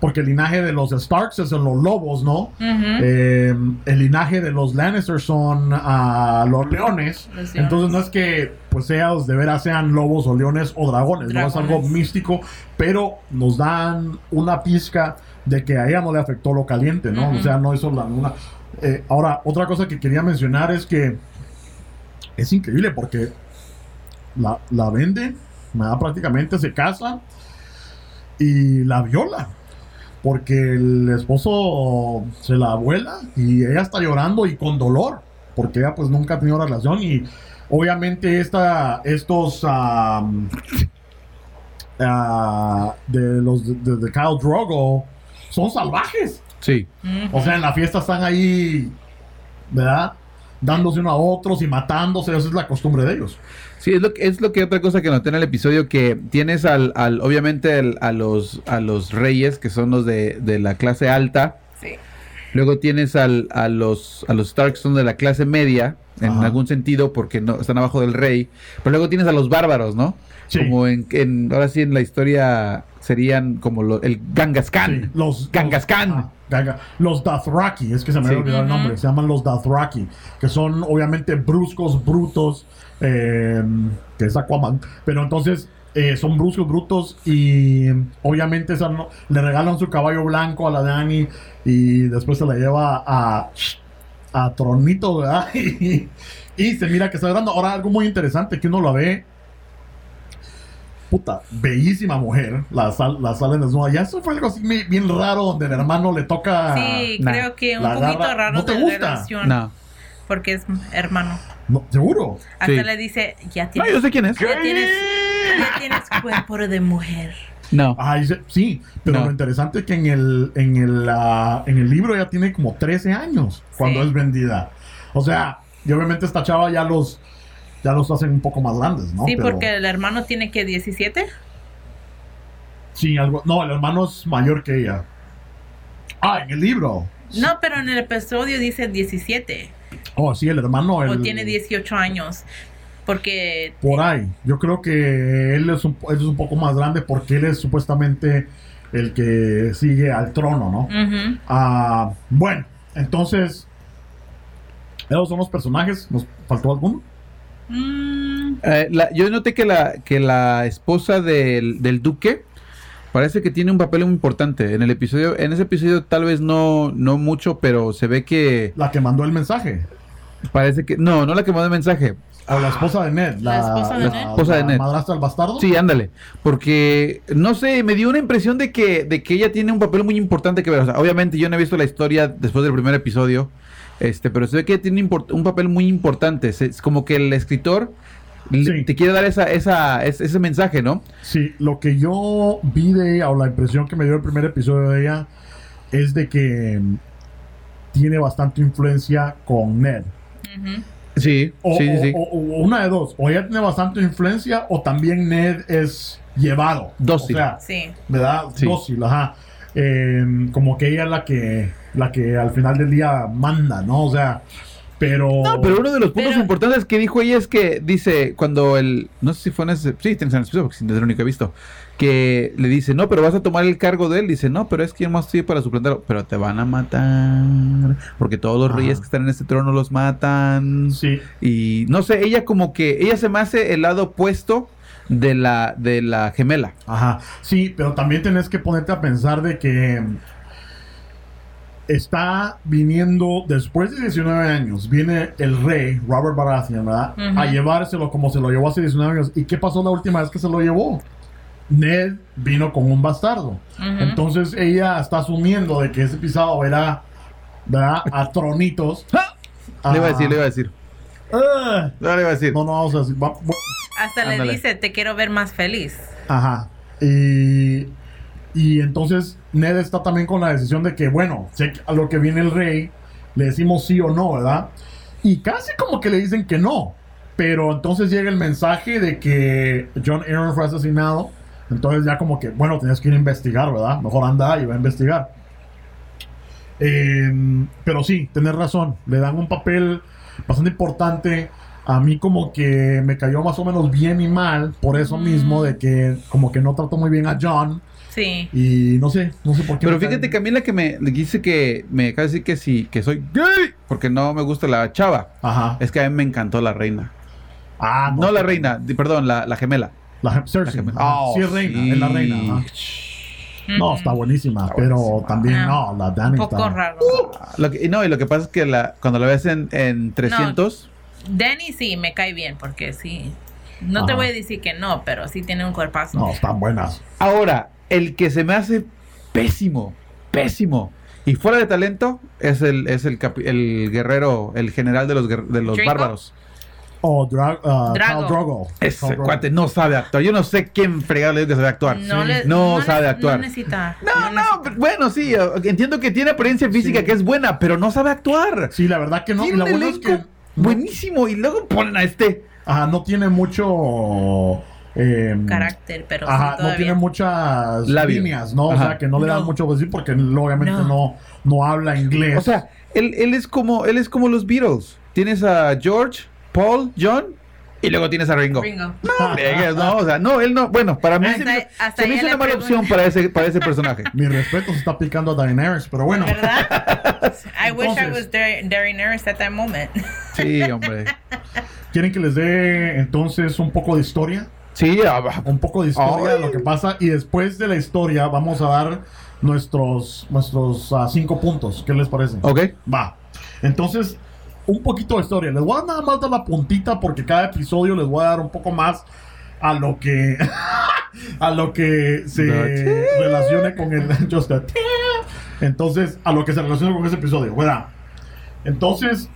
Porque el linaje de los Starks es en los lobos, ¿no? Eh, el linaje de los Lannister son ah, los leones. Los. Entonces no es que pues seas de veras sean lobos o leones o dragones, no es algo místico, pero nos dan una pizca de que a ella no le afectó lo caliente, ¿no? O sea, no hizo la una. eh, ahora, otra cosa que quería mencionar es que es increíble porque la, la vende, ¿verdad? prácticamente se casa y la viola. Porque el esposo se la abuela y ella está llorando y con dolor. Porque ella pues nunca ha tenido relación y obviamente esta, estos am, ah, de los de, de Kyle Drogo son salvajes. Sí. O sea, en la fiesta están ahí, ¿verdad? Dándose uno a otros y matándose. Esa es la costumbre de ellos. Sí, es lo, que- es lo que otra cosa que noté en el episodio, que tienes al, al obviamente a, los, a los reyes, que son los de, de la clase alta, Sí. luego tienes al, a los a los Starks, son de la clase media, en Ajá. algún sentido, porque no están abajo del rey, pero luego tienes a los bárbaros, ¿no? Sí. Como en, en- ahora sí en la historia serían como lo- el. Sí, los Genghis Khan. ah, Ganga- los Dothraki, es que se me Sí. había olvidado el nombre, se llaman los Dothraki, que son obviamente bruscos, brutos, eh, que es Aquaman, pero entonces eh, son bruscos, brutos y obviamente esa no- le regalan su caballo blanco a la Dani y después se la lleva a, a Tronito, ¿verdad? [LAUGHS] Y, y se mira que está llorando. Ahora algo muy interesante que uno lo ve puta, bellísima mujer, la, sal, la salen desnuda. Ya eso fue algo así bien raro donde el hermano le toca. Sí, nah. creo que un La poquito raro ¿no te de gusta? relación. No. Porque es hermano. No, ¿Seguro? Hasta Sí. le dice, ya No, tienes, yo sé quién es. ya tienes, ya tienes cuerpo de mujer. No. Ah, dice- sí, pero No. lo interesante es que en el, en el, ah, en el libro ya tiene como 13 años cuando Sí. es vendida. O sea, y obviamente esta chava ya los, ya los hacen un poco más grandes, ¿no? sí, Pero- porque el hermano tiene que 17. Sí, algo. No, el hermano es mayor que ella. Ah, en el libro. No, pero en el episodio dice 17. Oh, sí, el hermano. O tiene 18 años. Porque Por ahí. Yo creo que él es, un, él es un poco más grande porque él es supuestamente el que sigue al trono, ¿no? Ah, bueno, entonces. Esos son los personajes. ¿Nos faltó alguno? Mm, Eh, la- yo noté que la, que la esposa del, del duque parece que tiene un papel muy importante en el episodio. En ese episodio tal vez no, no mucho, pero se ve que La que mandó el mensaje. parece que... No, no la que mandó el mensaje. O la esposa de Ned. La esposa de La Ned. esposa de la Ned. madrastra del bastardo. Sí, ándale. Porque, no sé, me dio una impresión de que, de que ella tiene un papel muy importante que ver. O sea, obviamente yo no he visto la historia después del primer episodio, este, pero se ve que tiene un papel muy importante. Es como que el escritor Sí. te quiere dar esa, esa, ese, ese mensaje, ¿no? Sí, lo que yo vi de ella, o la impresión que me dio el primer episodio de ella, es de que mm, tiene bastante influencia con Ned. Sí, O, sí, sí, o- sí. o- o una de dos. O ella tiene bastante influencia, o también Ned es llevado. Dócil. O sea, Sí. ¿verdad? Sí. Dócil, ajá. Eh, como que ella es la que, la que al final del día manda, ¿no? O sea, Pero. No, pero uno de los puntos Pero- importantes que dijo ella es que dice, cuando el. No sé si fue en ese. Sí, tienes en el episodio, porque es el único que he visto. Que le dice, no, pero vas a tomar el cargo de él. Dice, no, pero es que yo más estoy para suplantarlo. Pero te van a matar. Porque todos los Ajá. reyes que están en este trono los matan. Sí. Y no sé, ella como que. Ella se me hace el lado opuesto de la, de la gemela. Ajá. Sí, pero también tenés que ponerte a pensar de que. Está viniendo, después de 19 años, viene el rey, Robert Baratheon, ¿verdad? A llevárselo como se lo llevó hace 19 años. ¿Y qué pasó la última vez que se lo llevó? Ned vino con un bastardo. Entonces ella está asumiendo de que ese pisado era, ¿verdad? A tronitos. [LAUGHS] Le iba a decir, le iba a decir. Ah. No, le iba a decir. No, no, vamos a decir. va- va- Hasta Ándale. le dice, te quiero ver más feliz. Ajá. Y, y entonces Ned está también con la decisión de que, bueno, sé que a lo que viene el rey, le decimos sí o no, ¿verdad? Y casi como que le dicen que no. Pero entonces llega el mensaje de que John Aaron fue asesinado. Entonces ya como que, bueno, tenías que ir a investigar, ¿verdad? Mejor anda y va a investigar. Eh, pero sí, tenés razón. Le dan un papel bastante importante. A mí como que me cayó más o menos bien y mal. Por eso Mm. mismo de que como que no trató muy bien a John. Sí. Y no sé, no sé por qué. Pero fíjate que a mí la que me dice que me acaba de decir que sí, que soy gay, porque no me gusta la chava. Ajá. Es que a mí me encantó la reina. Ah, No la reina, perdón, la, la gemela. La Cersei. La gemela. Oh, sí, es reina. sí. Es la reina. ajá. No, está buenísima. Está pero buenísima. también, No. no, la Dani Un poco está. raro. Lo que- y no, y lo que pasa es que la, cuando la ves en, en 300, Danny sí me cae bien porque sí. No te voy a decir que no, pero sí tiene un cuerpazo. No, están buenas. ahora, el que se me hace pésimo, pésimo, y fuera de talento, es el, es el, capi- el guerrero, el general de los, de los ¿Draco? bárbaros. Oh, Dra uh, Drago. Drogo. Ese Drogo. cuate no sabe actuar. Yo no sé quién fregado le digo que sabe actuar. No, Sí. le- No sabe actuar. No necesita. No, no, necesita. pero bueno, sí, entiendo que tiene apariencia física Sí. que es buena, pero no sabe actuar. Sí, la verdad que no. Y la es que. buenísimo y luego ponen a este. Ajá, no tiene mucho. Eh, Carácter, pero Ajá, sí no todavía. tiene muchas Labio. líneas, ¿no? O Ajá. sea, que no le dan No. mucho decir porque obviamente No. no, no habla inglés. O sea, él, él es como él es como los Beatles. Tienes a George, Paul, John y luego tienes a Ringo. Ringo. No, no, o sea, no, él no, bueno, para mí Hasta- se, me- hasta se me hizo una mala pregunta. opción para ese para ese personaje. [LAUGHS] mi respeto se está picando a Daenerys, pero bueno. ¿Verdad? [LAUGHS] I wish I was Daenerys at that moment. Sí, hombre. ¿Quieren que les dé entonces un poco de historia? Sí, Un poco de historia de lo que pasa y después de la historia vamos a dar nuestros, nuestros ah, cinco puntos. ¿Qué les parece? ok. Va. Entonces, un poquito de historia. Les voy a nada más dar la puntita porque cada episodio les voy a dar un poco más a lo que [LAUGHS] a lo que se relacione con el [LAUGHS] Just. Entonces, a lo que se relaciona con ese episodio, ¿verdad? Entonces,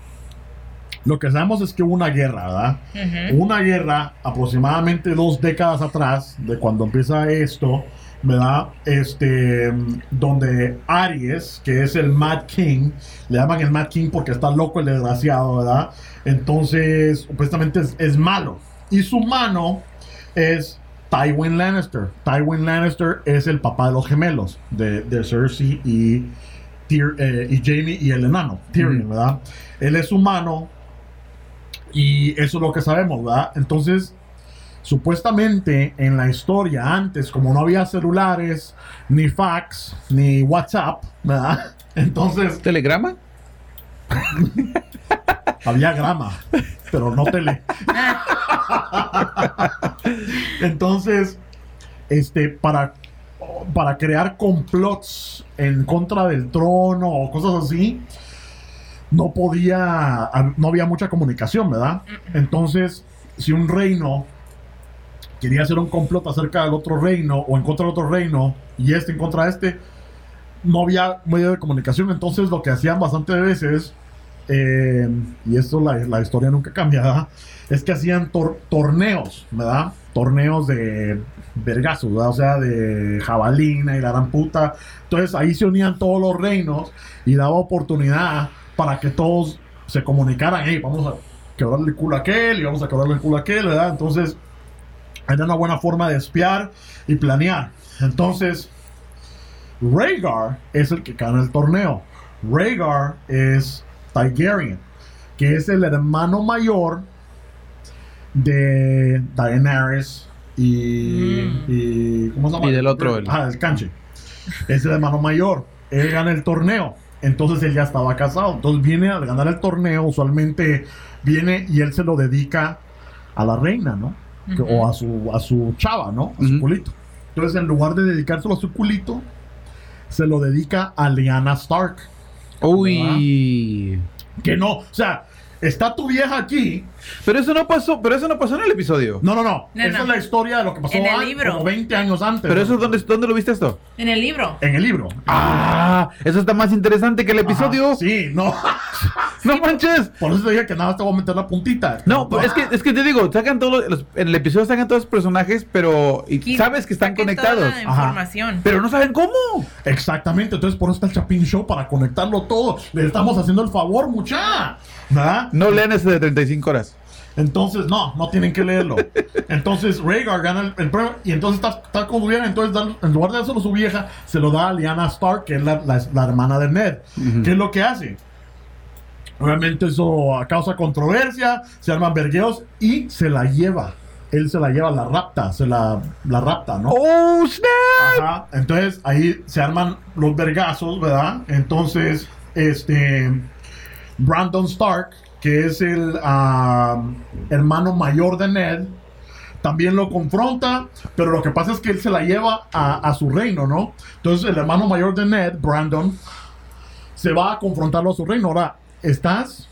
lo que sabemos es que hubo una guerra, ¿verdad? Una guerra aproximadamente dos décadas atrás de cuando empieza esto, ¿verdad? Este, donde Aries, que es el Mad King, le llaman el Mad King porque está loco el desgraciado, ¿verdad? Entonces, supuestamente es, es malo. Y su mano es Tywin Lannister. Tywin Lannister es el papá de los gemelos, de, de Cersei y, Tyr- eh, y Jamie y el enano, Tyrion. ¿verdad? Él es humano y eso es lo que sabemos, ¿verdad? Entonces, supuestamente en la historia antes, como no había celulares, ni fax, ni WhatsApp, ¿verdad? [LAUGHS] Entonces ¿Telegrama? [LAUGHS] había grama, pero no tele. [LAUGHS] Entonces, este, para, para crear complots en contra del trono o cosas así, no podía, no había mucha comunicación, ¿verdad? Entonces, si un reino quería hacer un complot acerca del otro reino o en contra del otro reino y este en contra de este, no había medio de comunicación. Entonces, lo que hacían bastantes veces, eh, y esto la, la historia nunca cambia, ¿verdad? es que hacían tor- torneos, ¿verdad? Torneos de vergazos, ¿verdad? O sea, de jabalina y la gran puta. Entonces ahí se unían todos los reinos y daba oportunidad para que todos se comunicaran, hey, vamos a quebrarle el culo a aquel y vamos a quebrarle el culo a aquel, ¿verdad? Entonces, era una buena forma de espiar y planear. Entonces, Rhaegar es el que gana el torneo. Rhaegar es Targaryen. que es el hermano mayor de Daenerys y, Mm. y ¿cómo se llama? Y del otro, el- Ah, el canche. Es el hermano mayor. Él gana el torneo. Entonces él ya estaba casado. Entonces viene a ganar el torneo. Usualmente viene y él se lo dedica a la reina, ¿no? O a su, a su chava, ¿no? A su culito. Entonces en lugar de dedicárselo a su culito, se lo dedica a Lyanna Stark. Uy. Que no, o sea, está tu vieja aquí. Pero eso no pasó, pero eso no pasó en el episodio. No, no, no. No, Esa no. es la historia de lo que pasó En el libro. como 20 años antes. Pero eso dónde, dónde lo viste esto? En el libro. En el libro. Ah, eso está más interesante que el episodio. Ajá, Sí, no. [LAUGHS] No manches. Por eso te dije que nada te voy a meter la puntita. No, es que, es que te digo, sacan todos los, en el episodio sacan todos los personajes, pero y sabes que están conectados, Toda la Ajá. información. pero no saben cómo. Exactamente, entonces por eso está el Chapin Show para conectarlo todo. Le estamos haciendo el favor, mucha. ¿Verdad? No leen ese de 35 horas. Entonces, no, no tienen que leerlo. [LAUGHS] Entonces, Rhaegar gana el, el premio y entonces está, está con su vieja. Entonces, da- en lugar de a su vieja, se lo da a Lyanna Stark, que es la, la- la hermana de Ned. ¿Qué es lo que hace? Obviamente, eso causa controversia, se arman vergueos y se la lleva. Él se la lleva, la rapta, se la, la rapta, ¿no? ¡Oh, snap! Ajá. Entonces ahí se arman los vergazos, ¿verdad? Entonces, este Brandon Stark, que es el ah, hermano mayor de Ned, también lo confronta, pero lo que pasa es que él se la lleva a, a su reino, ¿no? Entonces el hermano mayor de Ned, Brandon, se va a confrontarlo a su reino. Ahora, estás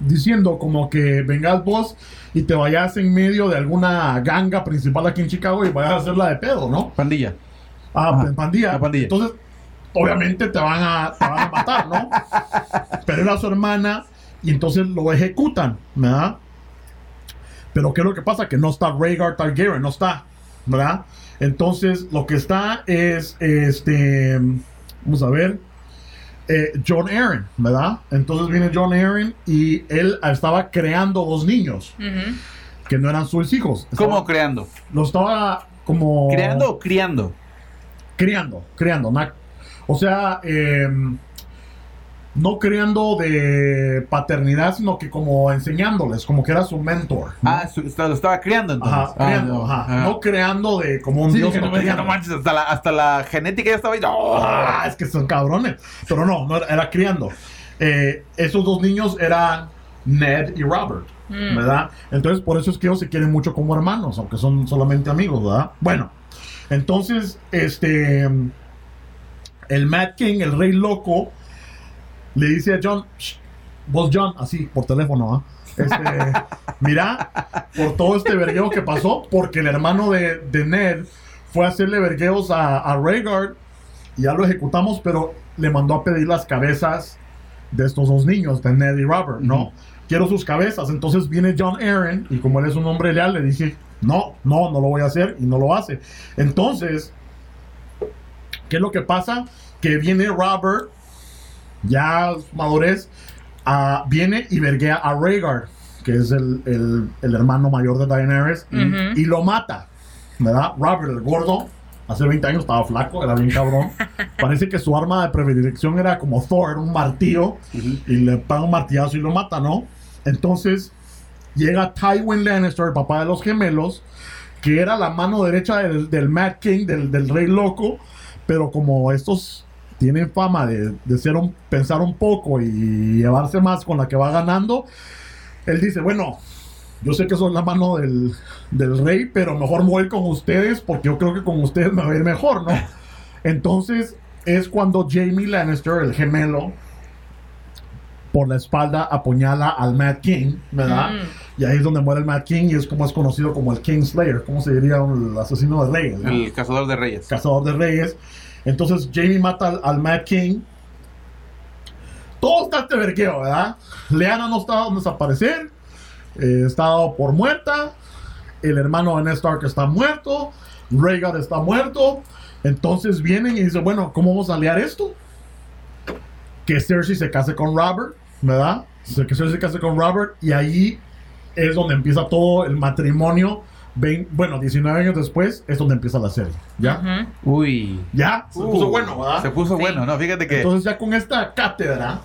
diciendo como que vengas vos y te vayas en medio de alguna ganga principal aquí en Chicago y vayas a hacerla de pedo, ¿no? Pandilla. Ah, Ajá, pandilla. la pandilla. Entonces, obviamente te van a, te van a matar, ¿no? Pero era su hermana y entonces lo ejecutan, ¿verdad? Pero ¿qué es lo que pasa? Que no está Rhaegar Targaryen, no está, ¿verdad? Entonces, lo que está es, este, vamos a ver, eh, John Aaron, ¿verdad? Entonces viene John Aaron y él estaba creando dos niños que no eran sus hijos. ¿Cómo creando? Lo estaba como... ¿Creando o criando? criando, criando, na- o sea, eh, no criando de paternidad, sino que como enseñándoles, como que era su mentor. ¿no? Ah, su- está- lo estaba criando entonces. Ajá, Ah, criando, no. ajá. Ah. No creando de como un Sí, dios. no, criando. no manches, hasta la, hasta la genética ya estaba ahí. ¡Oh! Ah, es que son cabrones. Pero no, no era, era criando. Eh, esos dos niños eran Ned y Robert, Mm. ¿verdad? Entonces, por eso es que ellos se quieren mucho como hermanos, aunque son solamente amigos, ¿verdad? Bueno, entonces, este. El Mad King, el rey loco, le dice a John: "Shh, Vos, John, así, por teléfono, ¿ah? Este, [LAUGHS] mira, por todo este vergueo que pasó, porque el hermano de, de Ned fue a hacerle vergueos a, a Rhaegar y ya lo ejecutamos, pero le mandó a pedir las cabezas de estos dos niños, de Ned y Robert, ¿no? Quiero sus cabezas. Entonces viene John Aaron y como él es un hombre leal, le dije, no, no, no lo voy a hacer y no lo hace. Entonces, ¿qué es lo que pasa? Que viene Robert, ya madurez, ah, viene y verguea a Rhaegar, que es el, el- el hermano mayor de Daenerys, y lo mata, ¿verdad? Robert, el gordo, hace 20 años estaba flaco, era bien cabrón. [LAUGHS] Parece que su arma de predilección era como Thor, era un martillo, y le paga un martillazo y lo mata, ¿no? Entonces llega Tywin Lannister, el papá de los gemelos, que era la mano derecha del, del Mad King, del, del rey loco, pero como estos tienen fama de, de ser un, pensar un poco y llevarse más con la que va ganando, él dice, bueno, yo sé que soy la mano del, del rey, pero mejor me voy con ustedes porque yo creo que con ustedes me va a ir mejor, ¿no? [LAUGHS] Entonces es cuando Jamie Lannister, el gemelo, por la espalda apuñala al Mad King, ¿verdad? Mm. Y ahí es donde muere el Mad King y es como es conocido como el King Slayer, ¿cómo se diría? El asesino de reyes. El cazador de reyes. cazador de reyes. Entonces Jamie mata al, al Mad King. Todo está este vergueo, ¿verdad? Leana no está donde desaparecer. Eh, está dado por muerta. El hermano de Ned Stark está muerto. Rhaegar está muerto. Entonces vienen y dicen, bueno, ¿cómo vamos a aliar esto? Que Cersei se case con Robert, ¿verdad? Que Cersei se case con Robert y ahí es donde empieza todo el matrimonio. Bueno, 19 años después es donde empieza la serie, ¿ya? Uy. Ya, se puso bueno, ¿verdad? Se puso Sí. bueno, ¿no? Fíjate que Entonces ya con esta cátedra,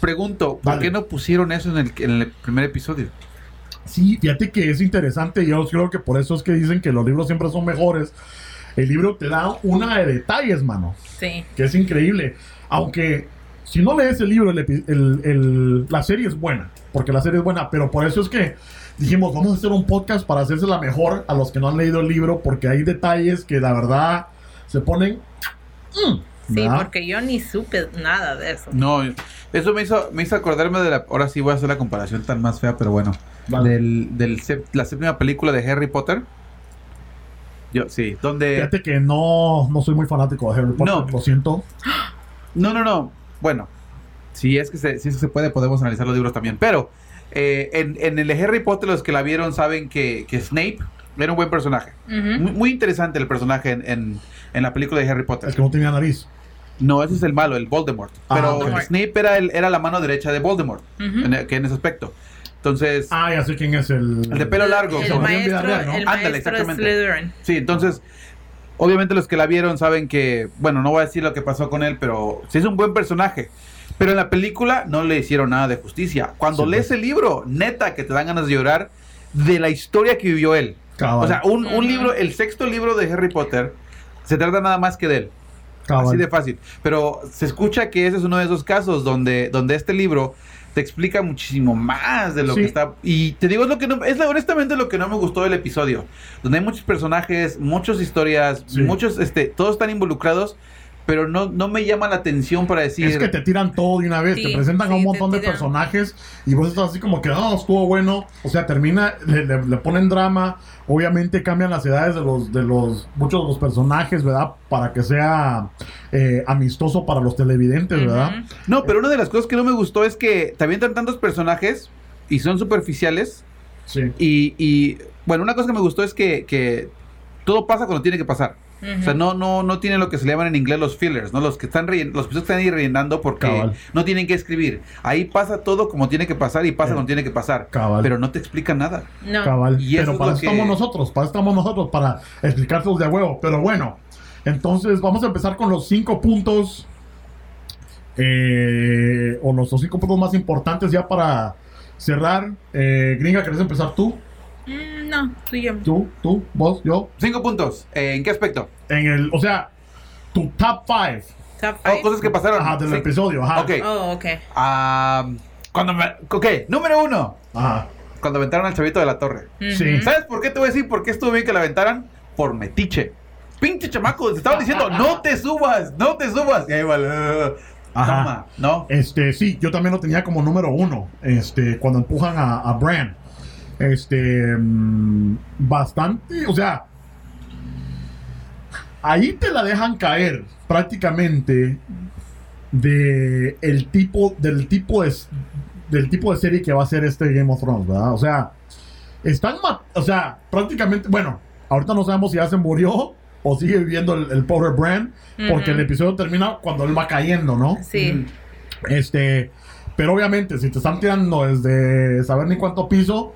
pregunto, ¿por qué no pusieron eso en el, en el primer episodio? Sí, fíjate que es interesante. Yo creo que por eso es que dicen que los libros siempre son mejores. El libro te da una de detalles, mano, Sí. que es increíble. Aunque si no lees el libro, el el- el- la serie es buena, porque la serie es buena, pero por eso es que dijimos, vamos a hacer un podcast para hacerse la mejor a los que no han leído el libro, porque hay detalles que la verdad se ponen... mm, Sí, ¿verdad? porque yo ni supe nada de eso. No, eso me hizo, me hizo acordarme de la. Ahora sí voy a hacer la comparación tan más fea, pero bueno. Vale. Del, del sep- la séptima película de Harry Potter. Yo, sí, donde. Fíjate que no, no soy muy fanático de Harry Potter, No. lo siento. No, no, no. Bueno, si es que se, si es que se puede, podemos analizar los libros también. Pero eh, en, en el de Harry Potter, los que la vieron saben que, que Snape era un buen personaje. Muy, muy interesante el personaje en, en, en la película de Harry Potter. El que no tenía nariz. No, ese es el malo, el Voldemort. Ah, Pero. Snape era, el, era la mano derecha de Voldemort, en, que en ese aspecto. Entonces, Ah, ya sé quién es el... el de pelo largo. El vida maestro, real, ¿no? el Ándale, maestro exactamente. Slytherin. Sí, entonces, obviamente los que la vieron saben que, bueno, no voy a decir lo que pasó con él, pero sí es un buen personaje. Pero en la película no le hicieron nada de justicia. Cuando Sí, lees pues. el libro, neta que te dan ganas de llorar de la historia que vivió él. Cabal, O sea, un, un libro, el sexto libro de Harry Potter, se trata nada más que de él. cabal. Así de fácil. Pero se escucha que ese es uno de esos casos donde, donde este libro te explica muchísimo más de lo Sí. que está. Y te digo, es lo que no, es honestamente lo que no me gustó del episodio. Donde hay muchos personajes, muchas historias, Sí. muchos, este, todos están involucrados, pero no, no me llama la atención para decir. Es que te tiran todo de una vez, Sí, te presentan a un montón de personajes y vos estás así como que no, estuvo bueno. O sea, termina, le, le- le ponen drama, obviamente cambian las edades de los, de los, muchos de los personajes, ¿verdad? Para que sea eh, amistoso para los televidentes, ¿verdad? No, pero una de las cosas que no me gustó es que te avientan tantos personajes y son superficiales. Sí. Y, y, bueno, una cosa que me gustó es que, que todo pasa cuando tiene que pasar. O sea, no, no, no tienen lo que se le llaman en inglés los fillers, ¿no? Los que están rellen- los episodios que están ahí rellenando porque Cabal. no tienen que escribir. Ahí pasa todo como tiene que pasar y pasa Eh, cuando tiene que pasar. cabal. Pero no te explica nada. No. Cabal. Y eso Pero es para eso que- estamos nosotros, para eso estamos nosotros, para explicárselos de huevo. Pero bueno, entonces vamos a empezar con los cinco puntos. eh, o los, los cinco puntos más importantes ya para cerrar. Eh, Gringa, ¿querés empezar tú? Mm, no, tú y yo. Tú, tú, vos, yo. Cinco puntos. Eh, ¿En qué aspecto? En el, o sea, tu top five Top Oh, five. cosas que pasaron. ajá, del Sí. episodio. Ajá. Ok. Oh, ok. Ah, cuando me... Ok, número uno. Ajá. Cuando aventaron al chavito de la torre. Sí. ¿Sabes por qué te voy a decir por qué estuvo bien que la aventaran? Por metiche. Pinche chamaco, te estaban diciendo, [LAUGHS] no te subas, no te subas. Y ahí va, uh, Ajá. toma, ¿no? Este, sí, yo también lo tenía como número uno. Este, cuando empujan a, a Bran. Este, mm, bastante, o sea, ahí te la dejan caer prácticamente de el tipo, del tipo de, del tipo de serie que va a ser este Game of Thrones, ¿verdad? O sea, están, o sea, prácticamente, bueno, ahorita no sabemos si ya se murió o sigue viviendo el, el pobre Bran, porque el episodio termina cuando él va cayendo, ¿no? Sí. Este, pero obviamente, si te están tirando desde saber ni cuánto piso,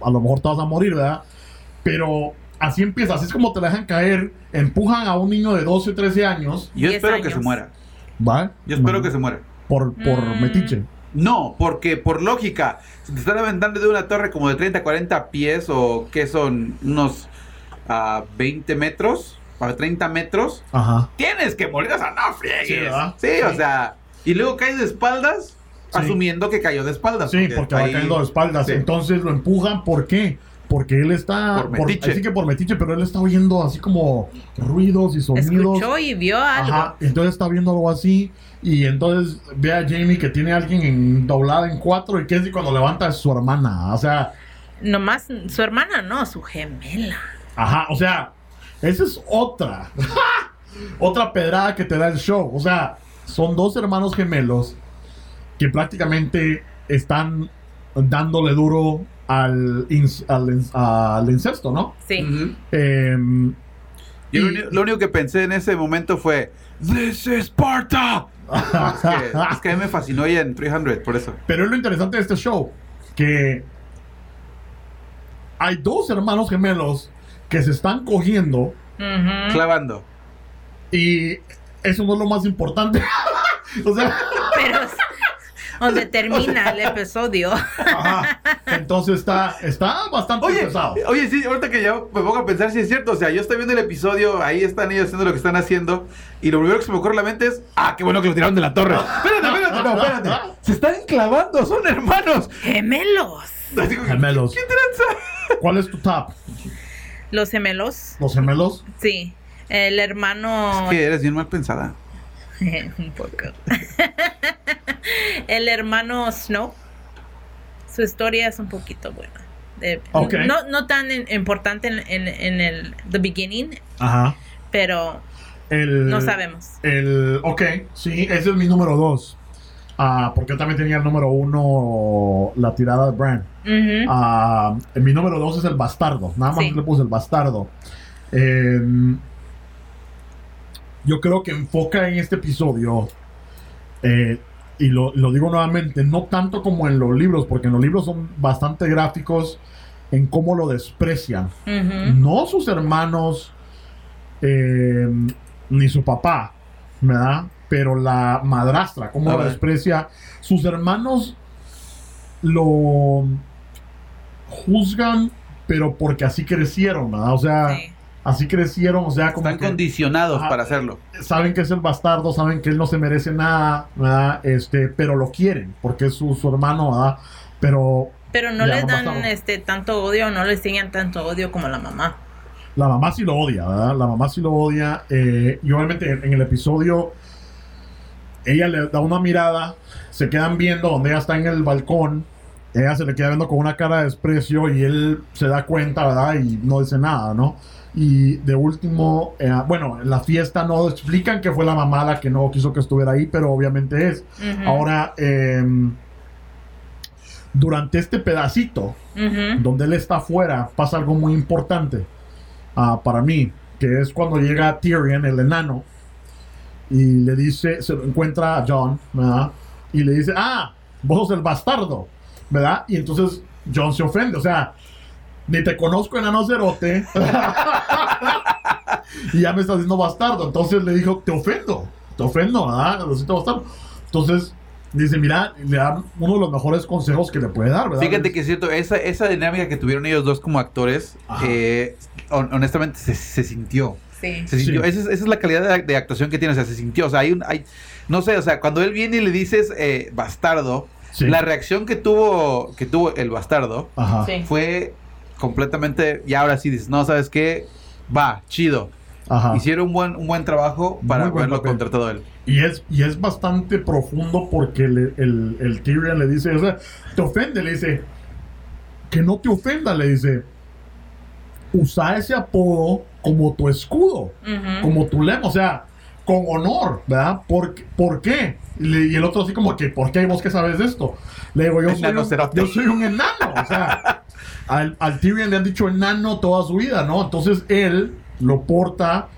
a lo mejor te vas a morir, ¿verdad? Pero así empieza, así es como te la dejan caer, empujan a un niño de 12 o 13 años, Yo espero que años. se muera. ¿va? Yo espero que se muera. Por, por Mm. metiche. No, porque por lógica, si te están aventando de una torre como de 30, 40 pies o que son unos ah, 20 metros, a 30 metros, Ajá. tienes que morir, o sea, no friegues. Sí, ¿verdad? Sí, o sea, y luego caes de espaldas, Sí. asumiendo que cayó de espaldas. Sí, porque va ahí- cayendo de espaldas. Sí. Entonces lo empujan, ¿por qué? Porque él está. Por metiche. así que por metiche, pero él está oyendo así como ruidos y sonidos. Escuchó y vio algo. Ajá, entonces está viendo algo así y entonces ve a Jamie que tiene a alguien en, doblada en cuatro y que es cuando levanta es su hermana, o sea, Nomás su hermana, no, su gemela. ajá, o sea, esa es otra, [LAUGHS] otra pedrada que te da el show, o sea, son dos hermanos gemelos que prácticamente están dándole duro al, ins- al, ins- al incesto, ¿no? Sí. Em, Yo lo, y- uni- lo único que pensé en ese momento fue, This is Sparta. Es que, es que a mí me fascinó ella en 300, por eso. Pero es lo interesante de este show, que hay dos hermanos gemelos que se están cogiendo. Clavando. y eso no es lo más importante. [LAUGHS] o sea, Pero donde termina el [LAUGHS] episodio. Ajá. Entonces está, está bastante Oye, pesado. oye, sí, ahorita que ya me pongo a pensar si es cierto. O sea, yo estoy viendo el episodio, ahí están ellos haciendo lo que están haciendo. Y lo primero que se me ocurre a la mente es, ah, qué bueno que lo tiraron de la torre. Espérate, espérate, no, espérate. Se están clavando, son hermanos. Gemelos. Gemelos. ¿Qué tranza? ¿Cuál es tu top? Los gemelos. ¿Los gemelos? Sí. El hermano. Es que eres bien mal pensada. [LAUGHS] Un poco. el hermano Snow. Su historia es un poquito buena. De- no, no tan importante en, en- en el the beginning, Ajá. pero El, no sabemos. El, ok, sí, ese es mi número dos. Ah, porque yo también tenía el número uno, la tirada de Bran. Ah, mi número dos es el bastardo. Nada más Sí. le puse el bastardo. Eh, yo creo que enfoca en este episodio. eh, y lo, lo digo nuevamente, no tanto como en los libros, porque en los libros son bastante gráficos en cómo lo desprecian. No sus hermanos, eh, ni su papá, ¿verdad? Pero la madrastra, cómo lo desprecia. Sus hermanos lo juzgan, pero porque así crecieron, ¿verdad? O sea, Sí. Así crecieron, o sea, como Están que condicionados Ajá. para hacerlo. saben que es el bastardo, saben que él no se merece nada, ¿verdad? Este, pero lo quieren, porque es su, su hermano, ¿verdad? Pero Pero no les no dan este tanto odio, no les enseñan tanto odio como la mamá. La mamá sí lo odia, ¿verdad? La mamá sí lo odia. eh, y obviamente en, en el episodio, ella le da una mirada, se quedan viendo donde ella está en el balcón. Ella se le queda viendo con una cara de desprecio y él se da cuenta, ¿verdad? Y no dice nada, ¿no? Y de último, eh, bueno, en la fiesta no explican que fue la mamá la que no quiso que estuviera ahí, pero obviamente es. Ujú. Ahora, em, durante este pedacito, Ujú. donde él está afuera, pasa algo muy importante ah, para mí, que es cuando llega Tyrion, el enano, y le dice, se lo encuentra a John, ¿verdad? Y le dice, ah, vos sos el bastardo, ¿verdad? Y entonces John se ofende, o sea, ni te conozco enano cerote, [LAUGHS] y ya me estás diciendo bastardo, entonces le dijo, te ofendo, te ofendo, ¿verdad? Lo siento bastardo. Entonces dice, mira, le dan uno de los mejores consejos que le puede dar, ¿verdad? Fíjate que es cierto, esa, esa dinámica que tuvieron ellos dos como actores, eh, hon- honestamente se, se sintió. Sí. Se sintió. Sí. Esa, es, esa es la calidad de, de actuación que tiene, o sea, se sintió. O sea, hay un. Hay, no sé, o sea, cuando él viene y le dices eh, bastardo, Sí. la reacción que tuvo, que tuvo el bastardo Ajá. Sí. fue completamente. Y ahora sí dices, no, ¿sabes qué? Va, chido. Ajá. Hicieron un buen, un buen trabajo para buen haberlo papel. contratado él. Y es, y es bastante profundo porque le- el, el Tyrion le dice, o sea, te ofende, le dice, que no te ofenda, le dice, usa ese apodo como tu escudo, como tu lema, o sea, con honor, ¿verdad? ¿Por, por qué? Y, le- y el otro así como que, ¿por qué? ¿Vos qué sabes de esto? Le digo, yo, soy un, yo soy un enano, o sea, [LAUGHS] al, al Tyrion le han dicho enano toda su vida, ¿no? Entonces él lo porta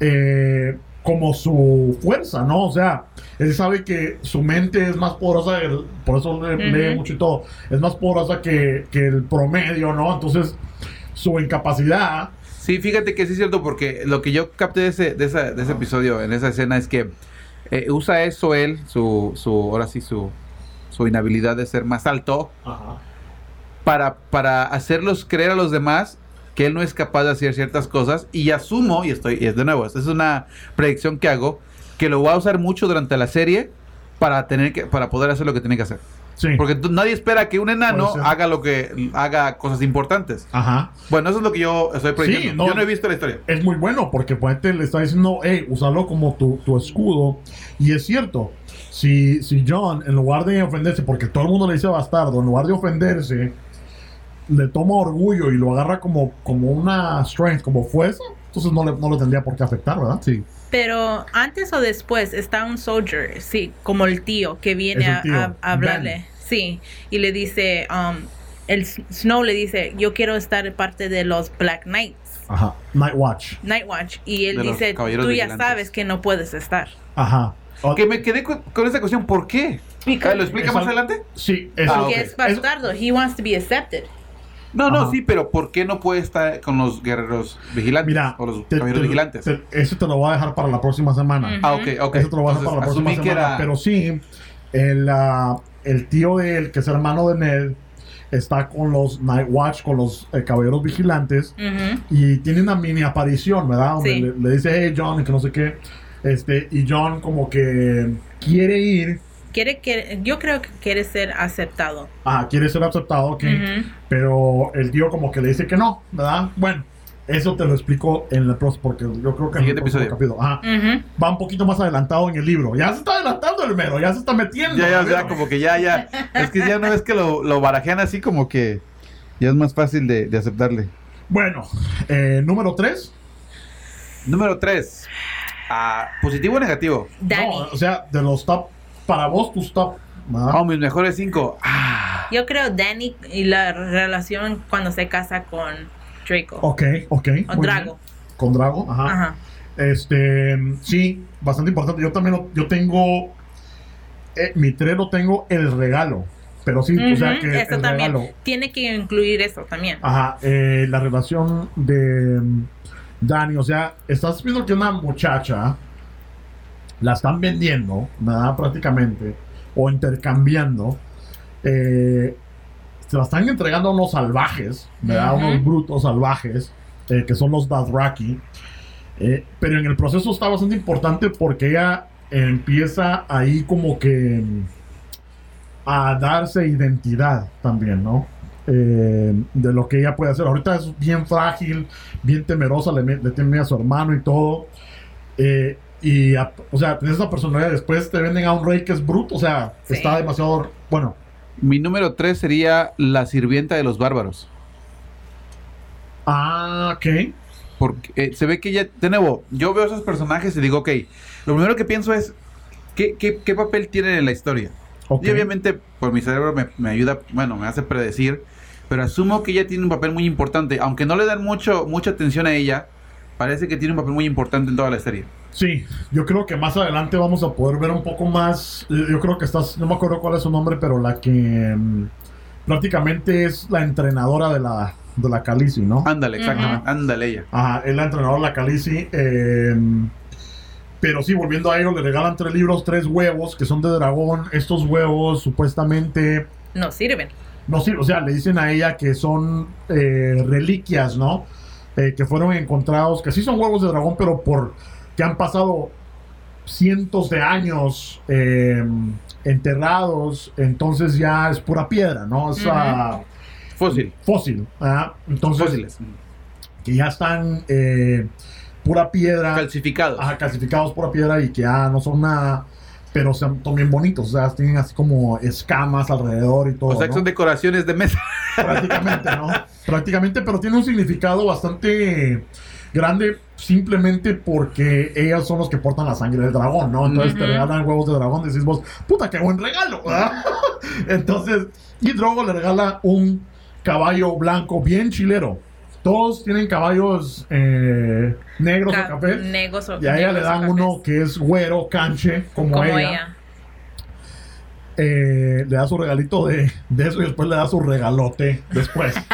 eh, como su fuerza, ¿no? O sea, él sabe que su mente es más poderosa, él- por eso le- lee Ujú. mucho y todo, es más poderosa que, que el promedio, ¿no? Entonces, su incapacidad, Sí, fíjate que sí es cierto, porque lo que yo capté de ese, de esa- de ese episodio, en esa escena, es que eh, usa eso él, su, su, ahora sí, su, su inhabilidad de ser más alto, para, para hacerlos creer a los demás que él no es capaz de hacer ciertas cosas. Y asumo, y estoy, y es de nuevo, esta es una predicción que hago, que lo va a usar mucho durante la serie para tener que, para poder hacer lo que tiene que hacer. Sí. Porque nadie espera que un enano haga lo que haga cosas importantes. Ajá. Bueno, eso es lo que yo estoy prediciendo. no. yo no he visto la historia. es muy bueno porque Puente le está diciendo, hey, usalo como tu, tu escudo. Y es cierto, si, si John, en lugar de ofenderse, porque todo el mundo le dice bastardo, en lugar de ofenderse, le toma orgullo y lo agarra como, como una strength, como fuerza, entonces no le, no le tendría por qué afectar, ¿verdad? Sí. Pero antes o después está un soldier, sí, como el tío que viene a, tío, a- a hablarle. Sí, y le dice, um, el Snow le dice, yo quiero estar parte de los Black Knights, Ajá. Night Watch. Night Watch. Y él De dice, tú ya sabes que no puedes estar. Ajá. O- Que me quedé con, con esa cuestión, ¿por qué? Because- ¿Lo explica más al- adelante? Sí, es, Ah, Porque ok. es bastardo. He wants to be accepted. No, no, sí, pero ¿por qué no puede estar con los guerreros vigilantes? Mira, o los te- caballeros te- vigilantes. te- eso te lo voy a dejar para la próxima semana. Ah, ok, ok. Eso te lo voy a dejar para la próxima semana. era... Pero sí, el, ah, el tío de él, que es hermano de Ned, está con los Night Watch, con los eh, caballeros vigilantes, y tiene una mini aparición, ¿verdad? Donde Sí. le, le dice, hey John, y que no sé qué. Este, y John como que quiere ir, Quiere que, yo creo que quiere ser aceptado. ah, quiere ser aceptado, ok, pero el tío como que le dice que no, ¿verdad? Bueno, eso te lo explico en el próximo, porque yo creo que en el episodio. capítulo. Ajá. Va un poquito más adelantado en el libro. Ya se está adelantando el mero, ya se está metiendo. Ya, ya, ya, como que ya, ya. Es que ya una vez que lo, lo barajean así, como que ya es más fácil de, de aceptarle. Bueno, eh, número 3. Número 3. ¿Positivo o negativo? Danny. No, o sea, de los top, para vos tus top. Oh, mis mejores 5. Ah, Yo creo Danny y la relación cuando se casa con Draco. Ok, ok. o Drago. bien. Con Drago, ajá. Ajá. Este, sí, bastante importante. Yo también, lo- yo tengo, eh, mi 3 lo tengo el regalo. Pero sí, o sea que Eso el también. regalo. Tiene que incluir eso también. Ajá, eh, la relación de mm, Dani, o sea, estás viendo que una muchacha la están vendiendo, ¿verdad? Prácticamente, o intercambiando, eh, se la están entregando a unos salvajes, ¿verdad? Ujú. Unos brutos salvajes, eh, que son los Dothraki. Eh, pero en el proceso está bastante importante porque ella empieza ahí como que mm, a darse identidad también, ¿no? Eh, de lo que ella puede hacer. Ahorita es bien frágil, bien temerosa, le, le teme a su hermano y todo. Eh, y, a- o sea, tienes esa personalidad. Después te venden a un rey que es bruto, o sea, Sí. está demasiado. Bueno, mi número 3 sería la sirvienta de los bárbaros. ah, ok. Porque eh, se ve que ya, de nuevo, yo veo esos personajes y digo, ok, lo primero que pienso es, ¿qué, qué, qué papel tienen en la historia? Y obviamente, por mi cerebro me, me ayuda, bueno, me hace predecir, pero asumo que ella tiene un papel muy importante, aunque no le dan mucho, mucha atención a ella, parece que tiene un papel muy importante en toda la serie. Sí, yo creo que más adelante vamos a poder ver un poco más. Yo creo que estás, no me acuerdo cuál es su nombre, pero la que mm, prácticamente es la entrenadora de la, de la Khaleesi, ¿no? Ándale, exactamente, ándale ella. Ajá, es la entrenadora de la Khaleesi. eh, pero sí, volviendo a ello, le regalan tres libros, tres huevos que son de dragón. Estos huevos supuestamente No sirven. no sí, o sea, le dicen a ella que son eh, reliquias, ¿no? Eh, que fueron encontrados, que sí son huevos de dragón, pero por que han pasado cientos de años eh, enterrados, entonces ya es pura piedra, ¿no? Es ah, Fósil. fósil. ¿ah? Entonces, Fósiles. que ya están eh, pura piedra, Calcificados. ajá, calcificados pura piedra y que ya no son nada, pero son, bien bonitos, o sea, tienen así como escamas alrededor y todo. o sea que ¿no? son decoraciones de mesa. Prácticamente, ¿no? Prácticamente, pero tiene un significado bastante grande simplemente porque ellas son los que portan la sangre del dragón, ¿no? Entonces te regalan huevos de dragón, decís vos, puta, qué buen regalo. [LAUGHS] Entonces, y Drogo le regala un caballo blanco bien chilero. Todos tienen caballos eh, negros o Ca- cafés. negros o- Y a ella le o dan uno que es güero, canche, como, como ella. ella. Eh, le da su regalito de, de eso y después le da su regalote después. [LAUGHS]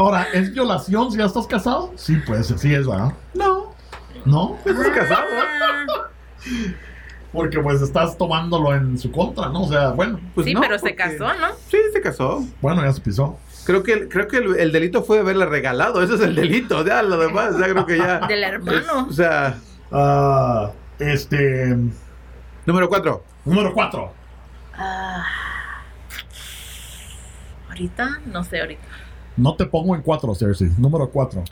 Ahora, ¿es violación si ya estás casado? Sí, pues sí es, ¿verdad? No. ¿No? ¿Estás casado? Ah, Porque pues estás tomándolo en su contra, ¿no? O sea, bueno, Pues sí, no, pero se casó, ¿no? Sí, se casó. bueno, ya se pisó. Creo que, creo que el, el delito fue haberle regalado. Ese es el delito. Ya lo demás, ya creo que ya. [LAUGHS] Del hermano. O sea, Ah, este. número 4. Número 4. Ah. ahorita, no sé, ahorita. No te pongo en 4, Cersei. Número 4.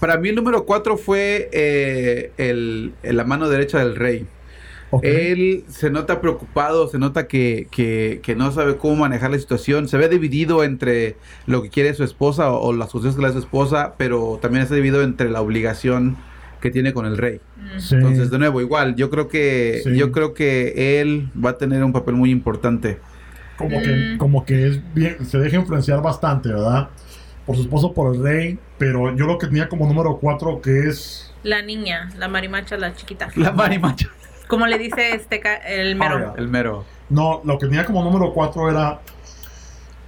Para mí el número 4 fue eh, el, el- la mano derecha del rey. Él se nota preocupado, se nota que, que- que no sabe cómo manejar la situación, se ve dividido entre lo que quiere su esposa o, o las cosas que le da su esposa, pero también está dividido entre la obligación que tiene con el rey. Mm. Sí. Entonces, de nuevo, igual, yo creo que Sí. yo creo que él va a tener un papel muy importante. como que, Mm. como que es bien, se deja influenciar bastante, ¿verdad? Por su esposo, por el rey, pero yo lo que tenía como número 4 que es... La niña, la marimacha, la chiquita. La marimacha. Como le dice este ca- el mero. El mero. No, lo que tenía como número 4 era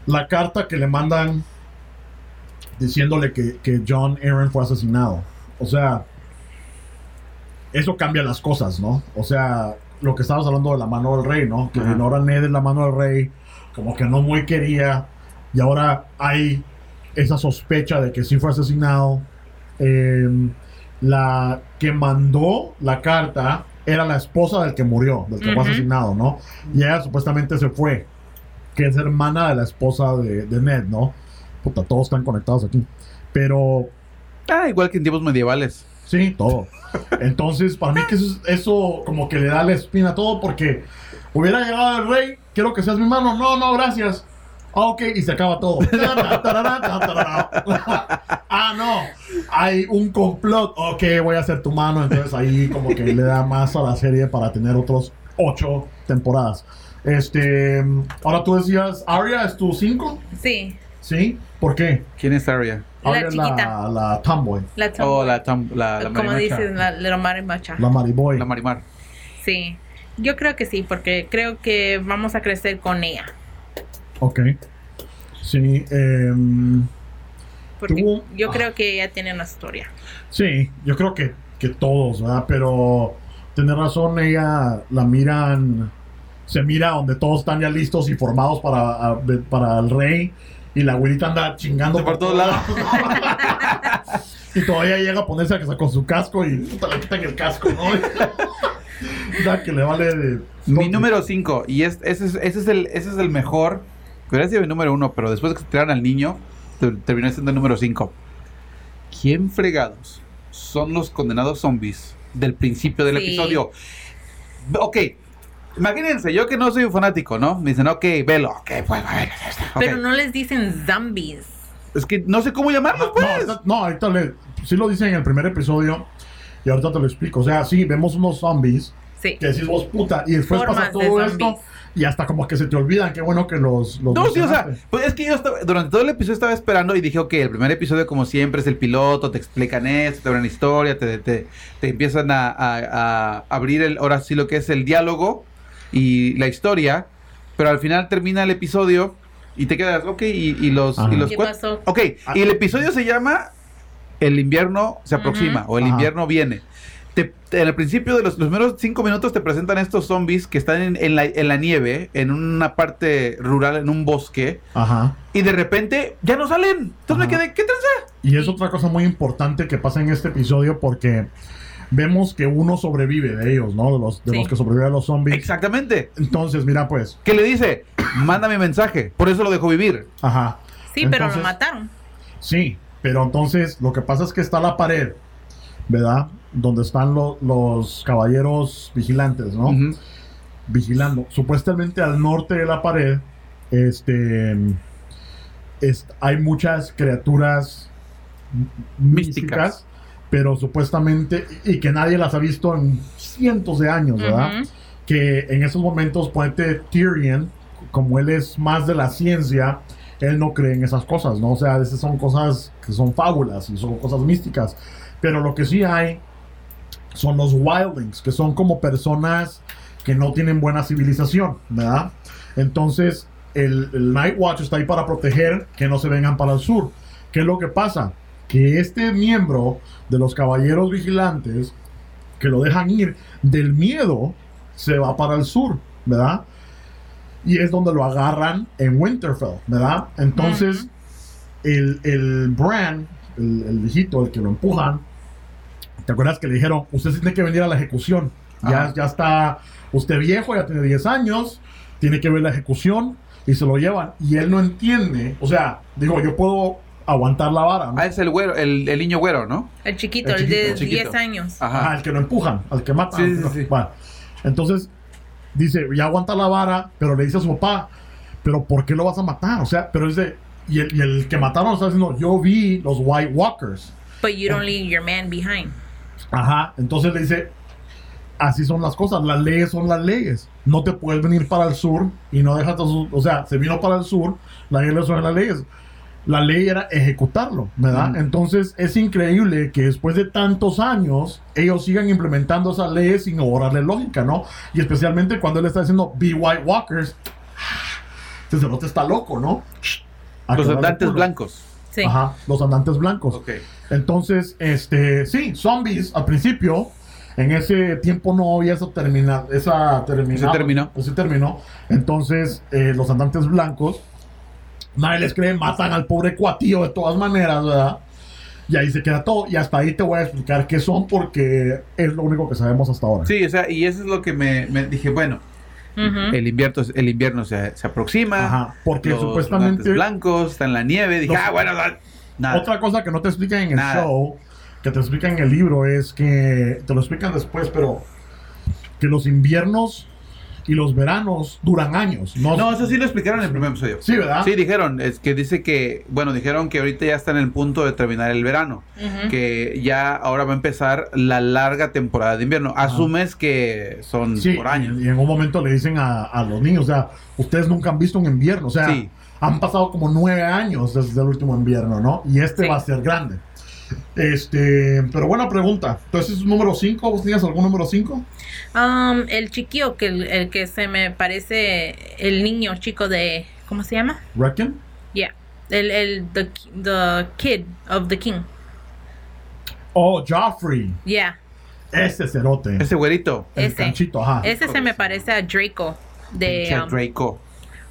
la carta que le mandan diciéndole que, que John Aaron fue asesinado. O sea, eso cambia las cosas, ¿no? O sea, lo que estabas hablando de la mano del rey, ¿no? Que ahora Ned es la mano del rey, como que no muy quería, y ahora hay esa sospecha de que sí fue asesinado. Eh, la que mandó la carta era la esposa del que murió, del que fue asesinado, ¿no? Y ella supuestamente se fue, que es hermana de la esposa de, de Ned, ¿no? Puta, todos están conectados aquí. Pero Ah, igual que en tiempos medievales. Sí, todo. Entonces, para mí que eso, eso como que le da la espina a todo porque hubiera llegado el rey, quiero que seas mi mano. No, no, gracias. Ah, ok, y se acaba todo. [LAUGHS] Ah, no, hay un complot. Ok, voy a ser tu mano. Entonces ahí como que le da más a la serie para tener otros ocho temporadas. Este, ahora tú decías, Arya es tu cinco, Sí, ¿sí? ¿Por qué? ¿Quién es Arya? La Arya es chiquita. la, la tomboy, la tom- Oh, la, tam- la, la como dices, la, la marimacha. la mariboy. La marimar. Sí, yo creo que sí, porque creo que vamos a crecer con ella. Ok. Sí, em, Porque Tú- yo ah. creo que ella tiene una historia. sí, yo creo que, que todos, ¿verdad? Pero tener razón, ella la miran, se mira donde todos están ya listos y formados para, a- para el rey y la abuelita anda chingando Por todos lados. [LAUGHS] y todavía llega a ponerse a- con su casco y puta, le quitan el casco, ¿no? [LAUGHS] o sea, que le vale de... Mi número 5, y es, ese, es, ese, es el, ese es el mejor. Hubiera sido mi número 1, pero después de que se tiraron al niño, te- terminó siendo el número 5. ¿Quién fregados son los condenados zombies del principio del Sí. episodio? Ok, imagínense, yo que no soy un fanático, ¿no? Me dicen, ok, velo, ok, pues, a ver, ok. Pero no les dicen zombies. Es que no sé cómo llamarlos, No, pues. ahorita- no, ahorita le, sí lo dicen en el primer episodio y ahorita te lo explico. O sea, sí, vemos unos zombies Sí. que decís vos, puta, y después Formas pasa todo esto y hasta como que se te olvidan. Qué bueno que los. los No, sí, o sea, pues es que yo estaba- durante todo el episodio estaba esperando y dije, ok, el primer episodio como siempre es el piloto, te explican esto, te abren historia, te, te, te empiezan a, a- a abrir el, ahora sí lo que es el diálogo y la historia, pero al final termina el episodio y te quedas, ok, y, y los... Ajá. Y los ¿Qué pasó? Ok, y el episodio se llama El invierno se aproxima o El Ajá. invierno viene. Te- te- en el principio de los, los primeros cinco minutos te presentan estos zombies que están en, en la, en la nieve, en una parte rural, en un bosque, Ajá. y de repente ya no salen. Entonces me quedé, ¿qué tranza? Y es otra cosa muy importante que pasa en este episodio porque vemos que uno sobrevive de ellos, ¿no? De los, de Sí. los que sobreviven a los zombies. Exactamente. Entonces, mira, pues. ¿Qué le dice? Manda mi mensaje. Por eso lo dejó vivir. Ajá. Sí, pero lo mataron. Sí, pero entonces lo que pasa es que está la pared, ¿verdad? Donde están lo- los caballeros vigilantes, ¿no? Ujú. vigilando. Supuestamente al norte de la pared, este, es- hay muchas criaturas místicas, Místicas. pero supuestamente, y que nadie las ha visto en cientos de años, ¿verdad? Ujú. Que en esos momentos, ponete Tyrion, como él es más de la ciencia, él no cree en esas cosas, ¿no? O sea, esas son cosas que son fábulas y son cosas místicas. Pero lo que sí hay son los wildlings, que son como personas que no tienen buena civilización, ¿verdad? Entonces, el, el Night Watch está ahí para proteger que no se vengan para el sur. ¿Qué es lo que pasa? Que este miembro de los caballeros vigilantes, que lo dejan ir del miedo, se va para el sur, ¿verdad? Y es donde lo agarran en Winterfell, ¿verdad? Entonces, el, el Bran, el, el viejito, el que lo empujan, ¿te acuerdas que le dijeron, usted tiene que venir a la ejecución? Ya, ya está usted viejo, ya tiene 10 años, tiene que ver la ejecución y se lo llevan. Y él no entiende, o sea, digo, yo puedo aguantar la vara, ¿no? Ah, es el güero, el, el niño güero, ¿no? El chiquito, El el, de chiquito, el 10 chiquito. años. Ajá. Ajá, el que lo empujan, al que matan. Sí, sí, No, sí. bueno. entonces, dice, ya aguanta la vara, pero le dice a su papá, pero ¿por qué lo vas a matar? O sea, pero de... Y el, y el que mataron está diciendo, yo vi los White Walkers. But you don't leave your man behind. Ajá, entonces le dice, así son las cosas, las leyes son las leyes. No te puedes venir para el sur y no dejas, a su- o sea, se vino para el sur, las leyes son las leyes. La ley era ejecutarlo, ¿verdad? Mm. Entonces es increíble que después de tantos años ellos sigan implementando esas leyes sin obrarle lógica, ¿no? Y especialmente cuando él está diciendo Be White Walkers, [SIGHS] ese cerote está loco, ¿no? A Los andantes blancos. Sí. Ajá, los andantes blancos. Ok. Entonces, este, sí, zombies al principio, En ese tiempo no había esa termina, esa terminado. Se terminó. Pues se terminó. Entonces, eh, los andantes blancos, nadie les cree, matan al pobre cuatío de todas maneras, ¿verdad? Y ahí se queda todo. Y hasta ahí te voy a explicar qué son porque es lo único que sabemos hasta ahora. Sí, o sea, y eso es lo que me, me dije, bueno, Ujú. el invierno, el invierno se, se aproxima. Ajá, porque los supuestamente- blancos, está en la nieve. Dije, Los- ah, bueno, nada. Otra cosa que no te explican en el Nada. show, que te explican en el libro, es que te lo explican después, pero que los inviernos y los veranos duran años. No, No, eso sí lo explicaron en el primer episodio. Sí, ¿verdad? Sí, dijeron, es que dice que, bueno, dijeron que ahorita ya está en el punto de terminar el verano, que ya ahora va a empezar la larga temporada de invierno. Asumes que son Sí, por años. Y en un momento le dicen a, a los niños, o sea, ustedes nunca han visto un invierno, o sea, Sí. Han pasado como nueve años desde el último invierno, ¿no? Y este Sí. va a ser grande. Este, pero buena pregunta. Entonces, número 5, ¿vos tenías algún número 5? Um, el chiquillo, que el, el que se me parece el niño chico de. ¿Cómo se llama? ¿Reckon? Yeah. El, el the, the kid of the king. Oh, Joffrey. Yeah. Ese cerote. Ese güerito, el ese. canchito, ajá. Ese se me parece a Draco de, um, Draco.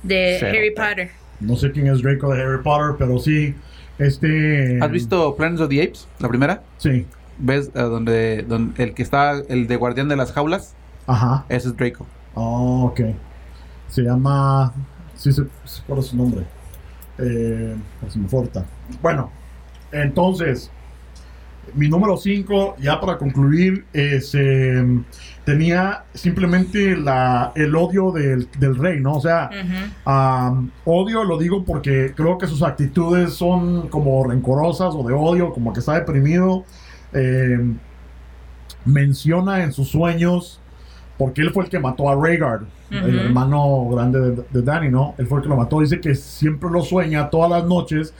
de. Harry Potter. No sé quién es Draco de Harry Potter, pero sí. Este. ¿Has visto Planet of the Apes? La primera. Sí. ¿Ves eh, donde, donde el que está, el de guardián de las jaulas? Ajá. Ese es Draco. Oh, ok. Se llama. Sí, sé cuál es su nombre. Eh, pues me importa. Bueno, entonces, mi número 5, ya para concluir, es, eh, tenía simplemente la, el odio del, del rey, ¿no? O sea, odio lo digo porque creo que sus actitudes son como rencorosas o de odio, como que está deprimido. Eh, menciona en sus sueños, porque él fue el que mató a Rhaegar, el hermano grande de, de Dany, ¿no? Él fue el que lo mató. Dice que siempre lo sueña todas las noches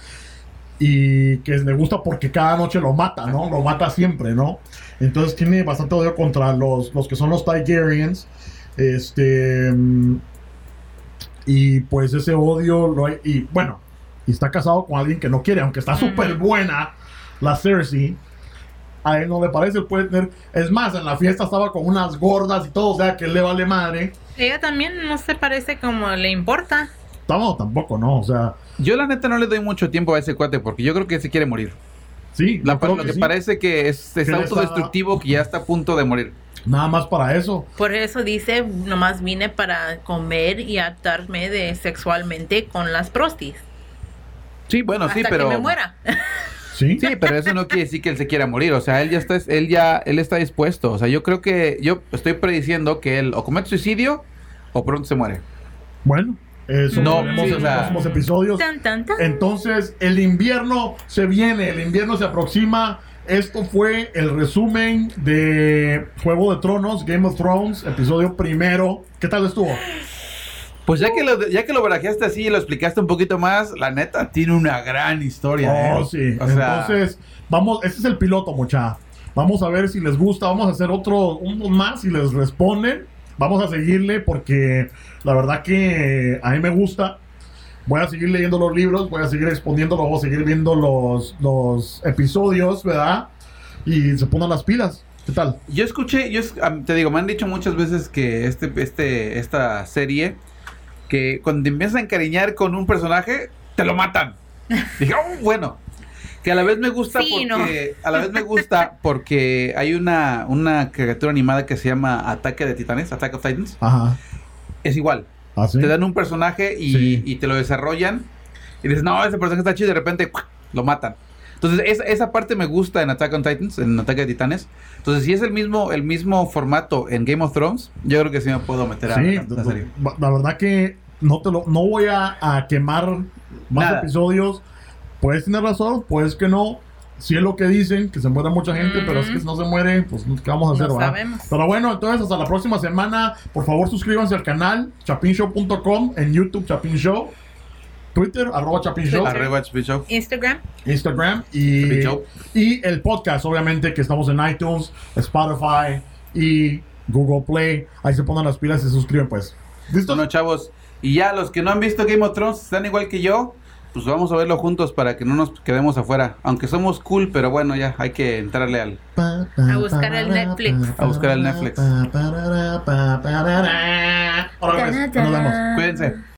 y que le gusta porque cada noche lo mata, ¿no? Lo mata siempre, ¿no? Entonces tiene bastante odio contra los, los que son los Targaryens. Este. mm, Y pues ese odio lo hay. Y bueno, y está casado con alguien que no quiere, aunque está súper buena la Cersei. A él no le parece, puede tener. Es más, en la fiesta estaba con unas gordas y todo, o sea que le vale madre. Ella también no se parece como le importa. No, tampoco, ¿no? O sea, Yo la neta no le doy mucho tiempo a ese cuate porque yo creo que se quiere morir. sí. La- lo que sí. parece que es, es Que autodestructivo que ya está a punto de morir. Nada más para eso. Por eso dice, nomás vine para comer y atarme de sexualmente con las prostis. Sí, bueno, hasta sí, pero que me muera. [LAUGHS] Sí. Sí, pero eso no quiere decir que él se quiera morir, o sea, él ya está él ya él está dispuesto, o sea, yo creo que yo estoy prediciendo que él o comete suicidio o pronto se muere. Bueno, eso No, lo veremos sí, en o los próximos episodios. Tan, tan, tan. Entonces, el invierno se viene, el invierno se aproxima. Esto fue el resumen de Juego de Tronos, Game of Thrones, episodio primero. ¿Qué tal estuvo? Pues ya que lo ya que lo barajeaste así y lo explicaste un poquito más, la neta tiene una gran historia. Oh, ¿eh? sí. O sea, Entonces, vamos, este es el piloto, mucha. Vamos a ver si les gusta. Vamos a hacer otro, uno más si les responden. Vamos a seguirle porque la verdad que a mí me gusta. Voy a seguir leyendo los libros, voy a seguir exponiéndolo, voy a seguir viendo los, los episodios, ¿verdad? Y se pongan las pilas. ¿Qué tal? Yo escuché, yo te digo, me han dicho muchas veces que este, este, esta serie, que cuando te empiezas a encariñar con un personaje, te lo matan. [LAUGHS] Dije, oh, bueno. Que a la vez me gusta Sí, porque, a la vez me gusta [LAUGHS] porque hay una, una caricatura animada que se llama Ataque de Titanes, Attack of Titans. Ajá. Es igual. ¿Así? Te dan un personaje y, Sí. y te lo desarrollan. Y dices, no, ese personaje está chido y de repente lo matan. Entonces, esa, esa parte me gusta en Attack on Titans, en Ataque de Titanes. Entonces, si es el mismo, el mismo formato en Game of Thrones, yo creo que sí me puedo meter a Sí, la, la serie. la verdad que no te lo, no voy a, a quemar más Nada. episodios. Puedes tener razón, puedes que no. Si es lo que dicen, que se muere mucha gente, pero es que si no se muere, pues ¿qué vamos a hacer? No sabemos. Pero bueno, entonces hasta la próxima semana. Por favor, suscríbanse al canal chapinshow.com en YouTube Chapin Show, Twitter arroba Chapin Show, Twitter. Arriba HP Show. Instagram. Instagram y, Show. y el podcast, obviamente, que estamos en iTunes, Spotify y Google Play. Ahí se ponen las pilas y se suscriben, pues. ¿Listo? Bueno, chavos. Y ya los que no han visto Game of Thrones están igual que yo. Pues vamos a verlo juntos para que no nos quedemos afuera. Aunque somos cool, pero bueno, ya hay que entrarle al. A buscar el Netflix. A buscar el Netflix. Ahora, pues, nos vemos. Cuídense.